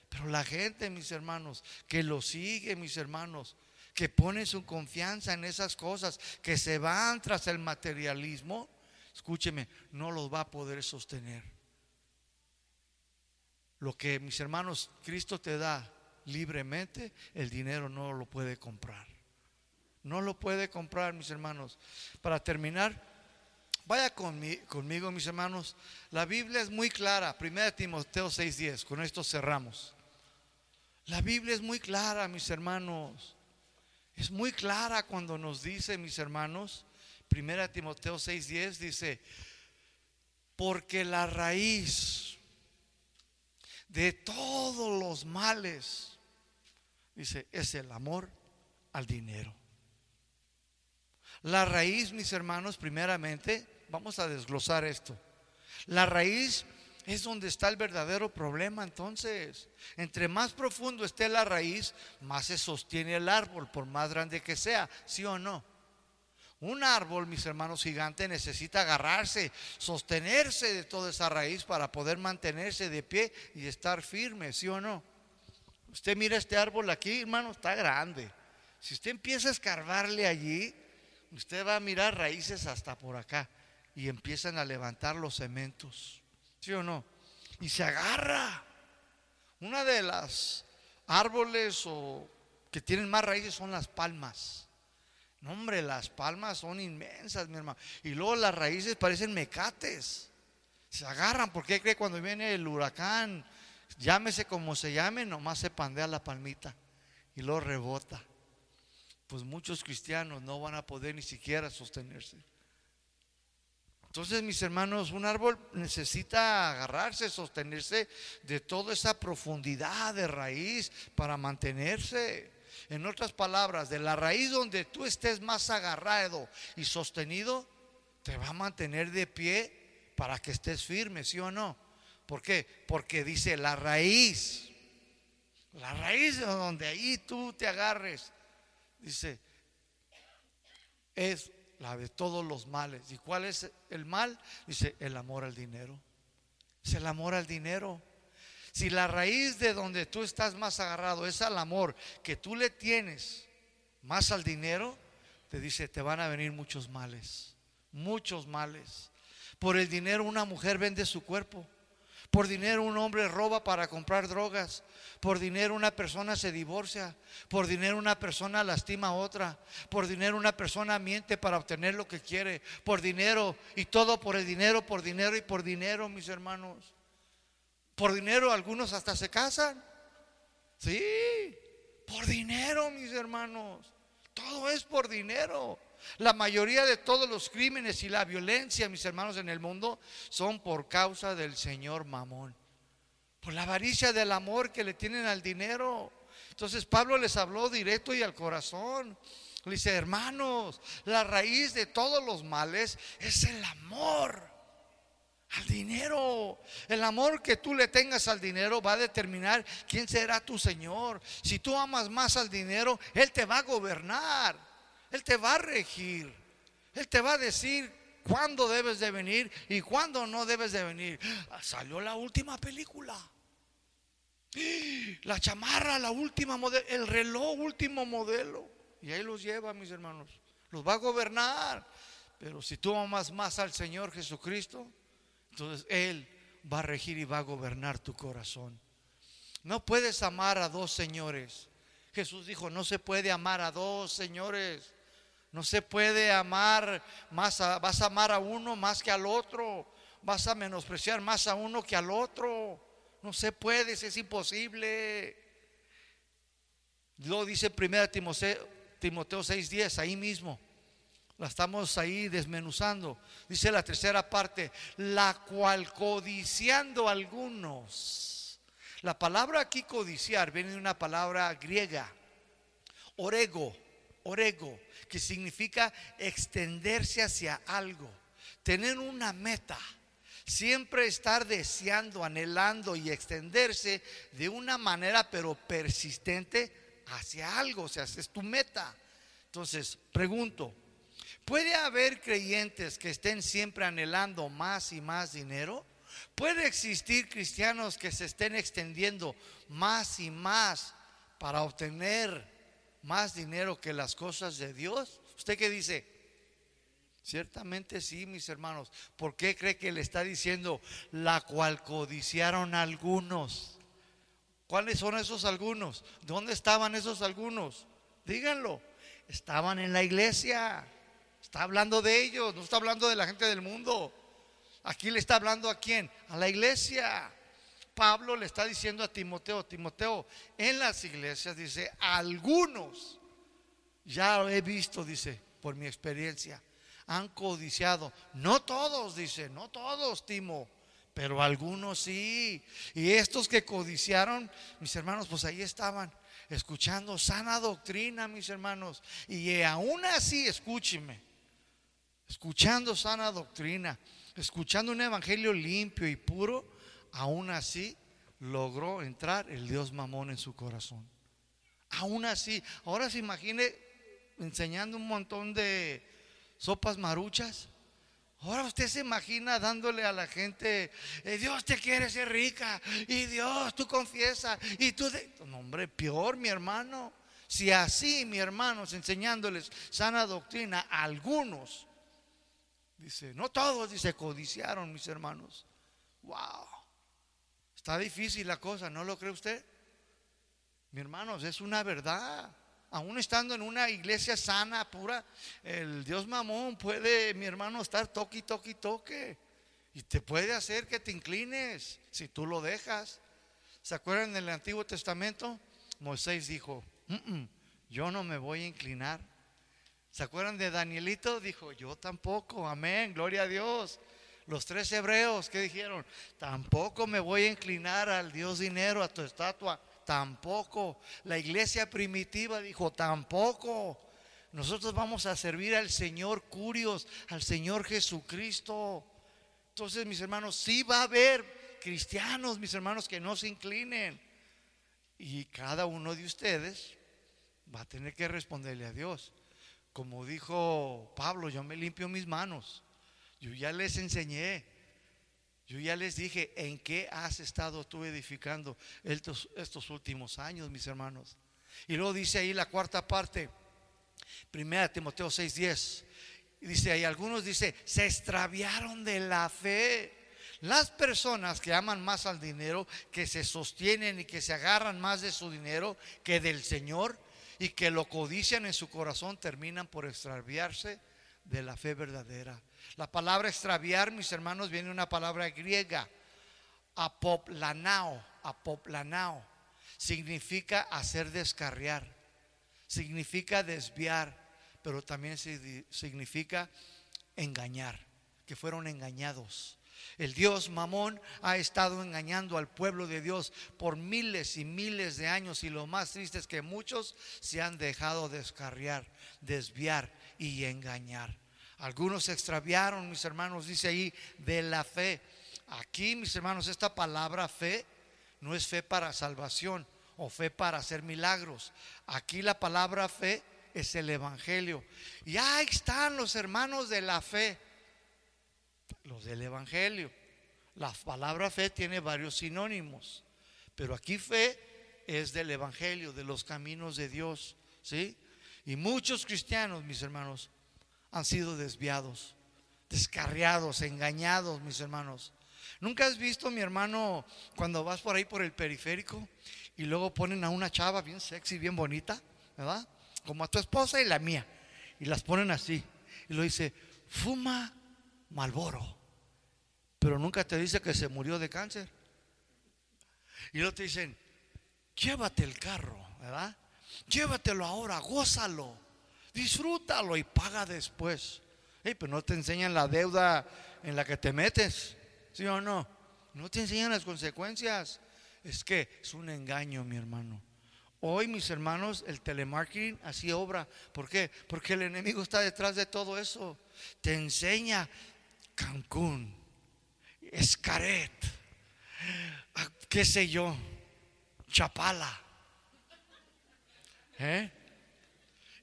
Pero la gente, mis hermanos, que lo sigue, mis hermanos, que pone su confianza en esas cosas, que se van tras el materialismo, escúcheme, no los va a poder sostener. Lo que mis hermanos Cristo te da libremente, el dinero no lo puede comprar. No lo puede comprar, mis hermanos. Para terminar, vaya conmigo, mis hermanos. La Biblia es muy clara. 1 Timoteo 6:10. Con esto cerramos. La Biblia es muy clara, mis hermanos. Es muy clara cuando nos dice, mis hermanos, 1 Timoteo 6:10 dice, porque la raíz de todos los males, dice, es el amor al dinero. La raíz, mis hermanos, primeramente, vamos a desglosar esto. La raíz es donde está el verdadero problema entonces. Entre más profundo esté la raíz, más se sostiene el árbol, por más grande que sea, ¿sí o no? Un árbol, mis hermanos gigantes, necesita agarrarse, sostenerse de toda esa raíz para poder mantenerse de pie y estar firme, ¿sí o no? Usted mira este árbol aquí, hermano, está grande. Si usted empieza a escarbarle allí, usted va a mirar raíces hasta por acá y empiezan a levantar los cementos, ¿sí o no? Y se agarra. Una de las árboles o que tienen más raíces son las palmas. No, hombre, las palmas son inmensas, mi hermano. Y luego las raíces parecen mecates. Se agarran, porque cree cuando viene el huracán, llámese como se llame, nomás se pandea la palmita y luego rebota. Pues muchos cristianos no van a poder ni siquiera sostenerse. Entonces, mis hermanos, un árbol necesita agarrarse, sostenerse de toda esa profundidad de raíz para mantenerse. En otras palabras, de la raíz donde tú estés más agarrado y sostenido, te va a mantener de pie para que estés firme, ¿sí o no? ¿Por qué? Porque dice la raíz, la raíz de donde ahí tú te agarres, dice, es la de todos los males. ¿Y cuál es el mal? Dice, el amor al dinero. Es el amor al dinero. Si la raíz de donde tú estás más agarrado es al amor que tú le tienes más al dinero, te dice, te van a venir muchos males, muchos males. Por el dinero una mujer vende su cuerpo. Por dinero un hombre roba para comprar drogas. Por dinero una persona se divorcia. Por dinero una persona lastima a otra. Por dinero una persona miente para obtener lo que quiere. Por dinero y todo por el dinero, por dinero y por dinero, mis hermanos. Por dinero algunos hasta se casan. Sí, por dinero, mis hermanos. Todo es por dinero. La mayoría de todos los crímenes y la violencia, mis hermanos, en el mundo son por causa del Señor Mamón. Por la avaricia del amor que le tienen al dinero. Entonces Pablo les habló directo y al corazón. Le dice, hermanos, la raíz de todos los males es el amor al dinero. El amor que tú le tengas al dinero va a determinar quién será tu Señor. Si tú amas más al dinero, Él te va a gobernar, Él te va a regir, Él te va a decir cuándo debes de venir y cuándo no debes de venir. Ah, salió la última película. La chamarra, la última modelo, el reloj último modelo. Y ahí los lleva, mis hermanos. Los va a gobernar. Pero si tú amas más al Señor Jesucristo, entonces Él va a regir y va a gobernar tu corazón. No puedes amar a dos señores. Jesús dijo, no se puede amar a dos señores. No se puede amar más, vas a amar a uno más que al otro. Vas a menospreciar más a uno que al otro. No se puede, es imposible. Lo dice 1 Timoteo, Timoteo 6:10, ahí mismo. La estamos ahí desmenuzando. Dice la tercera parte, la cual codiciando algunos. La palabra aquí codiciar viene de una palabra griega, orego, orego, que significa extenderse hacia algo, tener una meta, siempre estar deseando, anhelando y extenderse de una manera pero persistente hacia algo, o sea, es tu meta. Entonces, pregunto, ¿Puede haber creyentes que estén siempre anhelando más y más dinero? ¿Puede existir cristianos que se estén extendiendo más y más para obtener más dinero que las cosas de Dios? ¿Usted qué dice? Ciertamente sí, mis hermanos. ¿Por qué cree que le está diciendo la cual codiciaron algunos? ¿Cuáles son esos algunos? ¿Dónde estaban esos algunos? Díganlo. Estaban en la iglesia. Está hablando de ellos, no está hablando de la gente del mundo. Aquí le está hablando a quién? A la iglesia. Pablo le está diciendo a Timoteo, Timoteo, en las iglesias dice, algunos, ya lo he visto, dice, por mi experiencia, han codiciado. No todos, dice, no todos, Timo, pero algunos sí. Y estos que codiciaron, mis hermanos, pues ahí estaban, escuchando sana doctrina, mis hermanos. Y aún así, escúcheme, escuchando sana doctrina, escuchando un evangelio limpio y puro, aún así logró entrar el Dios mamón en su corazón. Aún así, ahora se imagine enseñando un montón de sopas maruchas. Ahora usted se imagina dándole a la gente, eh, Dios te quiere ser rica y Dios tú confiesa y tú... De... No, hombre, peor mi hermano. Si así, mi hermanos, enseñándoles sana doctrina, algunos Dice, no todos, dice, codiciaron mis hermanos. Wow. Está difícil la cosa, ¿no lo cree usted? Mi hermanos, es una verdad. Aún estando en una iglesia sana, pura, el Dios mamón puede, mi hermano, estar toque, toque, toque. Y te puede hacer que te inclines si tú lo dejas. ¿Se acuerdan del Antiguo Testamento? Moisés dijo, yo no me voy a inclinar ¿Se acuerdan de Danielito? Dijo, yo tampoco, amén, gloria a Dios. Los tres hebreos que dijeron, tampoco me voy a inclinar al Dios dinero, a tu estatua, tampoco. La iglesia primitiva dijo, tampoco. Nosotros vamos a servir al Señor Curios, al Señor Jesucristo. Entonces, mis hermanos, sí va a haber cristianos, mis hermanos, que no se inclinen. Y cada uno de ustedes va a tener que responderle a Dios. Como dijo Pablo, yo me limpio mis manos. Yo ya les enseñé. Yo ya les dije en qué has estado tú edificando estos, estos últimos años, mis hermanos. Y luego dice ahí la cuarta parte, primera Timoteo 6:10. Y dice ahí, algunos dice, se extraviaron de la fe. Las personas que aman más al dinero, que se sostienen y que se agarran más de su dinero que del Señor, y que lo codician en su corazón terminan por extraviarse de la fe verdadera. La palabra extraviar, mis hermanos, viene de una palabra griega, apoplanao, apoplanao. Significa hacer descarriar, significa desviar, pero también significa engañar, que fueron engañados. El Dios Mamón ha estado engañando al pueblo de Dios por miles y miles de años y lo más triste es que muchos se han dejado descarriar, desviar y engañar. Algunos se extraviaron, mis hermanos, dice ahí, de la fe. Aquí, mis hermanos, esta palabra fe no es fe para salvación o fe para hacer milagros. Aquí la palabra fe es el Evangelio. Y ahí están los hermanos de la fe los del Evangelio. La palabra fe tiene varios sinónimos, pero aquí fe es del Evangelio, de los caminos de Dios, ¿sí? Y muchos cristianos, mis hermanos, han sido desviados, descarriados, engañados, mis hermanos. ¿Nunca has visto, mi hermano, cuando vas por ahí por el periférico y luego ponen a una chava bien sexy, bien bonita, ¿verdad? Como a tu esposa y la mía. Y las ponen así. Y lo dice, fuma Malboro pero nunca te dice que se murió de cáncer. Y luego te dicen, llévate el carro, ¿verdad? Llévatelo ahora, gózalo, disfrútalo y paga después. pero no te enseñan la deuda en la que te metes, ¿sí o no? No te enseñan las consecuencias. Es que es un engaño, mi hermano. Hoy, mis hermanos, el telemarketing así obra. ¿Por qué? Porque el enemigo está detrás de todo eso. Te enseña Cancún, Escaret, ah, qué sé yo, Chapala. ¿Eh?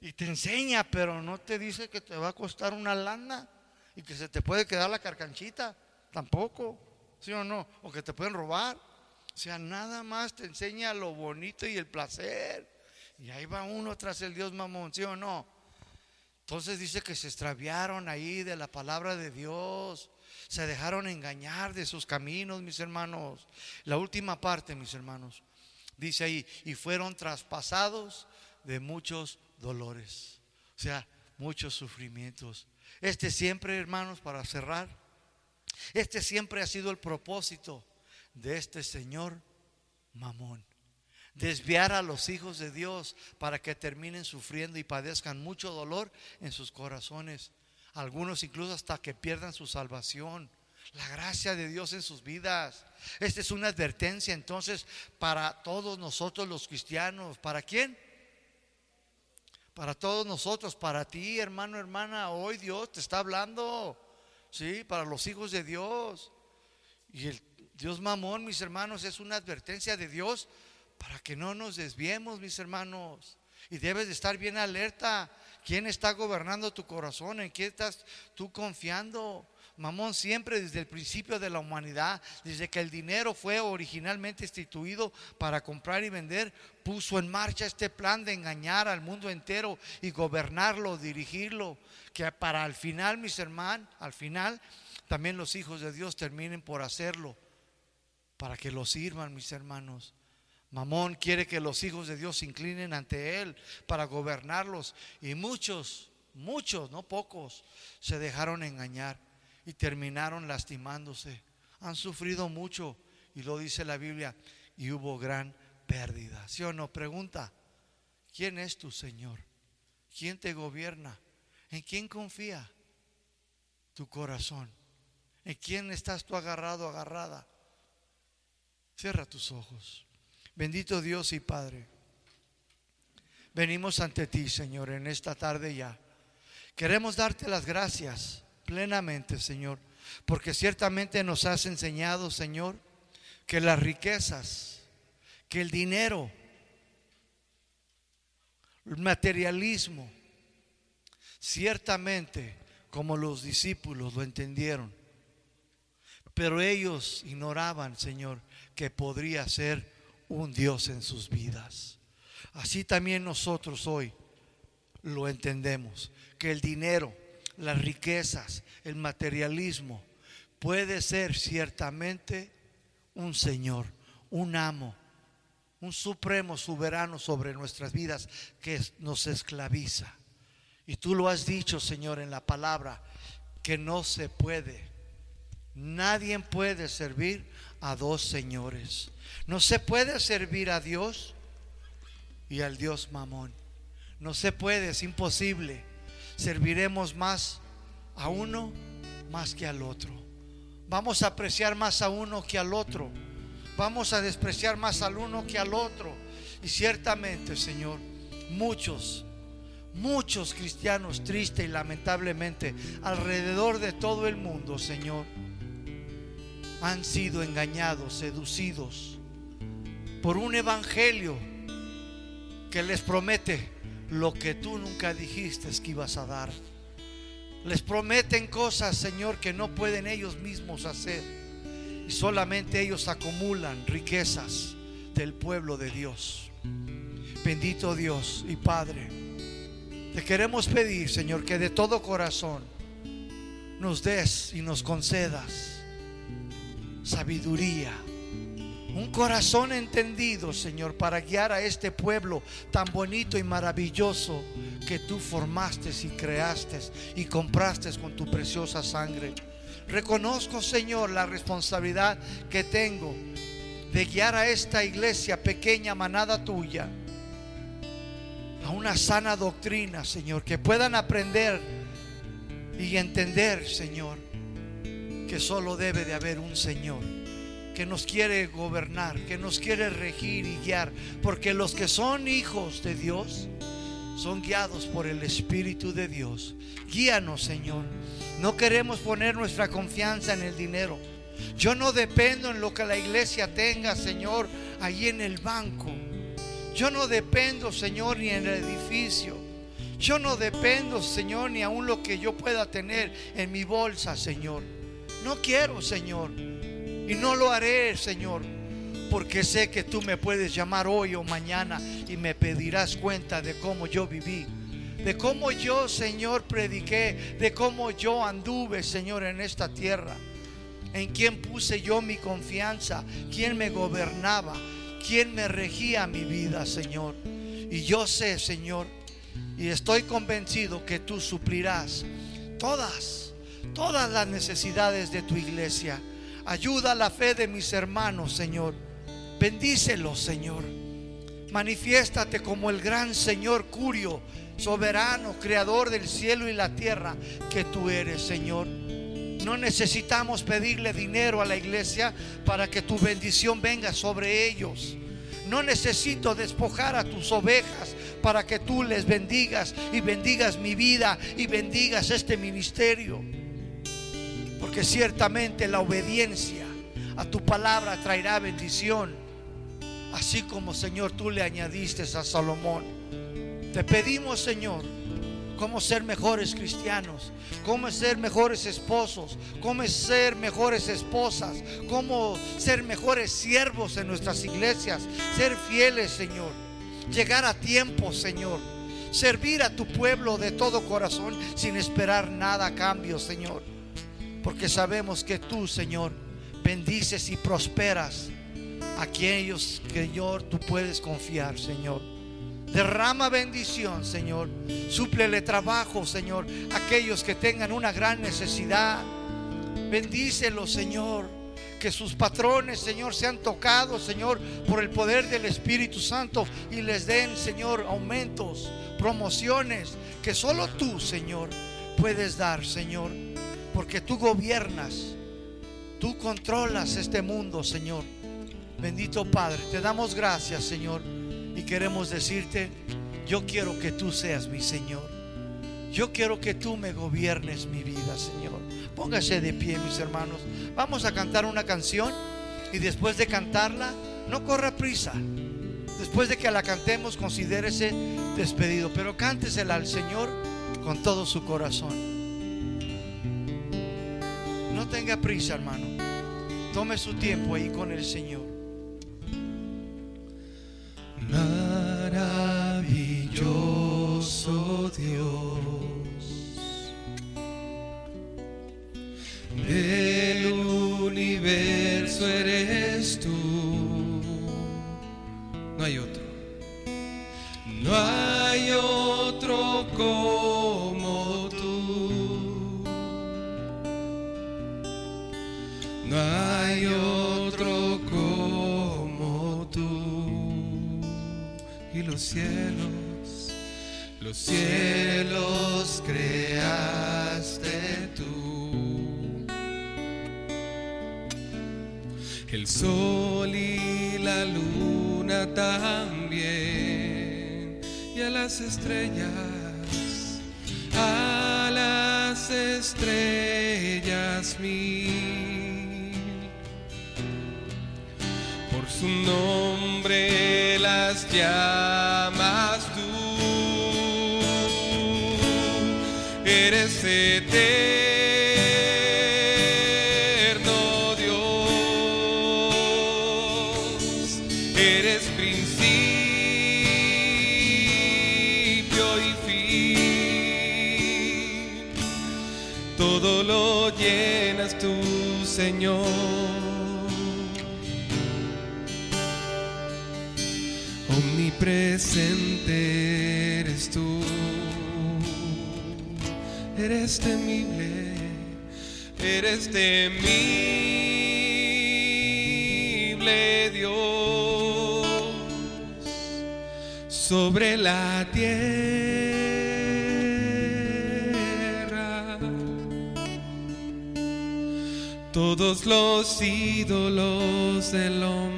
Y te enseña, pero no te dice que te va a costar una lana y que se te puede quedar la carcanchita, tampoco, ¿sí o no? O que te pueden robar. O sea, nada más te enseña lo bonito y el placer. Y ahí va uno tras el Dios mamón, ¿sí o no? Entonces dice que se extraviaron ahí de la palabra de Dios se dejaron engañar de sus caminos, mis hermanos. La última parte, mis hermanos, dice ahí, y fueron traspasados de muchos dolores, o sea, muchos sufrimientos. Este siempre, hermanos, para cerrar, este siempre ha sido el propósito de este Señor Mamón. Desviar a los hijos de Dios para que terminen sufriendo y padezcan mucho dolor en sus corazones algunos incluso hasta que pierdan su salvación. La gracia de Dios en sus vidas. Esta es una advertencia entonces para todos nosotros los cristianos. ¿Para quién? Para todos nosotros, para ti, hermano, hermana, hoy Dios te está hablando. Sí, para los hijos de Dios. Y el Dios mamón, mis hermanos, es una advertencia de Dios para que no nos desviemos, mis hermanos. Y debes de estar bien alerta ¿Quién está gobernando tu corazón? ¿En quién estás tú confiando? Mamón siempre desde el principio de la humanidad, desde que el dinero fue originalmente instituido para comprar y vender, puso en marcha este plan de engañar al mundo entero y gobernarlo, dirigirlo, que para al final, mis hermanos, al final también los hijos de Dios terminen por hacerlo, para que lo sirvan, mis hermanos. Mamón quiere que los hijos de Dios se inclinen ante Él para gobernarlos. Y muchos, muchos, no pocos, se dejaron engañar y terminaron lastimándose. Han sufrido mucho y lo dice la Biblia y hubo gran pérdida. ¿Sí o no? Pregunta, ¿quién es tu Señor? ¿Quién te gobierna? ¿En quién confía tu corazón? ¿En quién estás tú agarrado, agarrada? Cierra tus ojos. Bendito Dios y Padre. Venimos ante ti, Señor, en esta tarde ya. Queremos darte las gracias plenamente, Señor, porque ciertamente nos has enseñado, Señor, que las riquezas, que el dinero, el materialismo, ciertamente, como los discípulos lo entendieron, pero ellos ignoraban, Señor, que podría ser un Dios en sus vidas. Así también nosotros hoy lo entendemos, que el dinero, las riquezas, el materialismo puede ser ciertamente un Señor, un amo, un supremo soberano sobre nuestras vidas que nos esclaviza. Y tú lo has dicho, Señor, en la palabra, que no se puede. Nadie puede servir a dos señores. No se puede servir a Dios y al Dios mamón. No se puede, es imposible. Serviremos más a uno más que al otro. vamos a apreciar más a uno que al otro. Vamos a despreciar más al uno que al otro. Y ciertamente, Señor, muchos, muchos cristianos tristes y lamentablemente alrededor de todo el mundo, Señor, han sido engañados, seducidos por un evangelio que les promete lo que tú nunca dijiste que ibas a dar. Les prometen cosas, Señor, que no pueden ellos mismos hacer. Y solamente ellos acumulan riquezas del pueblo de Dios. Bendito Dios y Padre. Te queremos pedir, Señor, que de todo corazón nos des y nos concedas sabiduría. Un corazón entendido, Señor, para guiar a este pueblo tan bonito y maravilloso que tú formaste y creaste y compraste con tu preciosa sangre. Reconozco, Señor, la responsabilidad que tengo de guiar a esta iglesia pequeña, manada tuya, a una sana doctrina, Señor, que puedan aprender y entender, Señor, que solo debe de haber un Señor que nos quiere gobernar, que nos quiere regir y guiar, porque los que son hijos de Dios, son guiados por el Espíritu de Dios. Guíanos, Señor. No queremos poner nuestra confianza en el dinero. Yo no dependo en lo que la iglesia tenga, Señor, ahí en el banco. Yo no dependo, Señor, ni en el edificio. Yo no dependo, Señor, ni aún lo que yo pueda tener en mi bolsa, Señor. No quiero, Señor. Y no lo haré, Señor porque sé que tú me puedes llamar hoy o mañana y me pedirás cuenta de cómo yo viví, de cómo yo, Señor, prediqué, de cómo yo anduve, Señor, en esta tierra, en quién puse yo mi confianza, quién me gobernaba, quién me regía mi vida, Señor. Y yo sé, Señor, y estoy convencido que tú suplirás todas, todas las necesidades de tu iglesia. Ayuda la fe de mis hermanos, Señor Bendícelo, Señor. Manifiéstate como el gran Señor Curio, soberano, creador del cielo y la tierra, que tú eres, Señor. No necesitamos pedirle dinero a la iglesia para que tu bendición venga sobre ellos. No necesito despojar a tus ovejas para que tú les bendigas y bendigas mi vida y bendigas este ministerio. Porque ciertamente la obediencia a tu palabra traerá bendición Así como, Señor, tú le añadiste a Salomón. Te pedimos, Señor, cómo ser mejores cristianos, cómo ser mejores esposos, cómo ser mejores esposas, cómo ser mejores siervos en nuestras iglesias, ser fieles, Señor, llegar a tiempo, Señor, servir a tu pueblo de todo corazón sin esperar nada a cambio, Señor, porque sabemos que tú, Señor, bendices y prosperas aquellos que Señor tú puedes confiar, Señor. Derrama bendición, Señor. Súplele trabajo, Señor. Aquellos que tengan una gran necesidad. Bendícelos, Señor. Que sus patrones, Señor, sean tocados, Señor, por el poder del Espíritu Santo y les den, Señor, aumentos, promociones que solo tú, Señor, puedes dar, Señor. Porque tú gobiernas, tú controlas este mundo, Señor. Bendito Padre, te damos gracias, Señor, y queremos decirte, yo quiero que tú seas mi Señor. Yo quiero que tú me gobiernes mi vida, Señor. Póngase de pie, mis hermanos. Vamos a cantar una canción y después de cantarla, no corra prisa. Después de que la cantemos, considérese despedido, pero cántesela al Señor con todo su corazón. Tenga prisa, hermano. Tome su tiempo ahí con el Señor.
Maravilloso Dios del universo eres tú. No hay otro. No hay otro como Hay otro como tú. Y los cielos, los cielos creaste tú. el sol y la luna también, y a las estrellas, a las estrellas mil. Su nombre las llamas tú, eres eterno Dios, Omnipresente eres tú, eres temible, eres temible Dios sobre la tierra. Todos los ídolos del hombre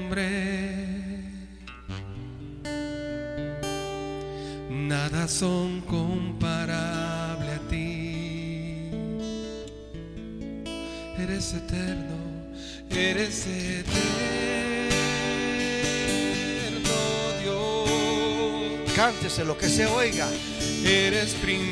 son comparable a ti. Eres eterno, eres eterno Dios.
Cántese lo que se oiga.
Eres principio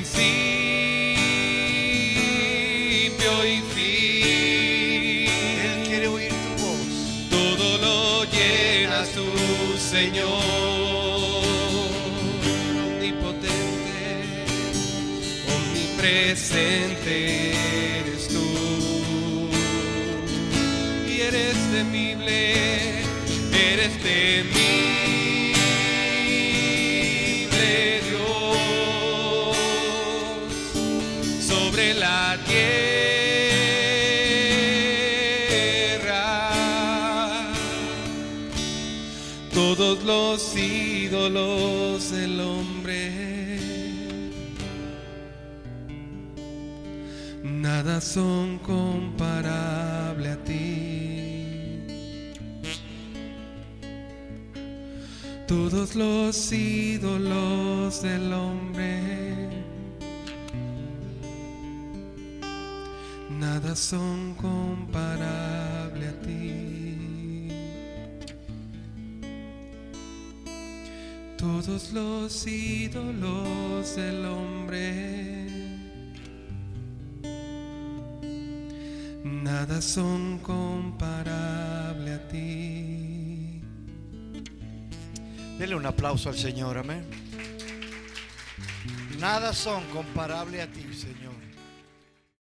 y fin.
Él quiere oír tu voz.
Todo lo llenas tú, Señor. Omnipresente son comparable a ti. Todos los ídolos del hombre nada son comparable a ti. Todos los ídolos del hombre nada son comparable a ti.
Dele un aplauso al Señor, amén. Nada son comparable a ti, Señor.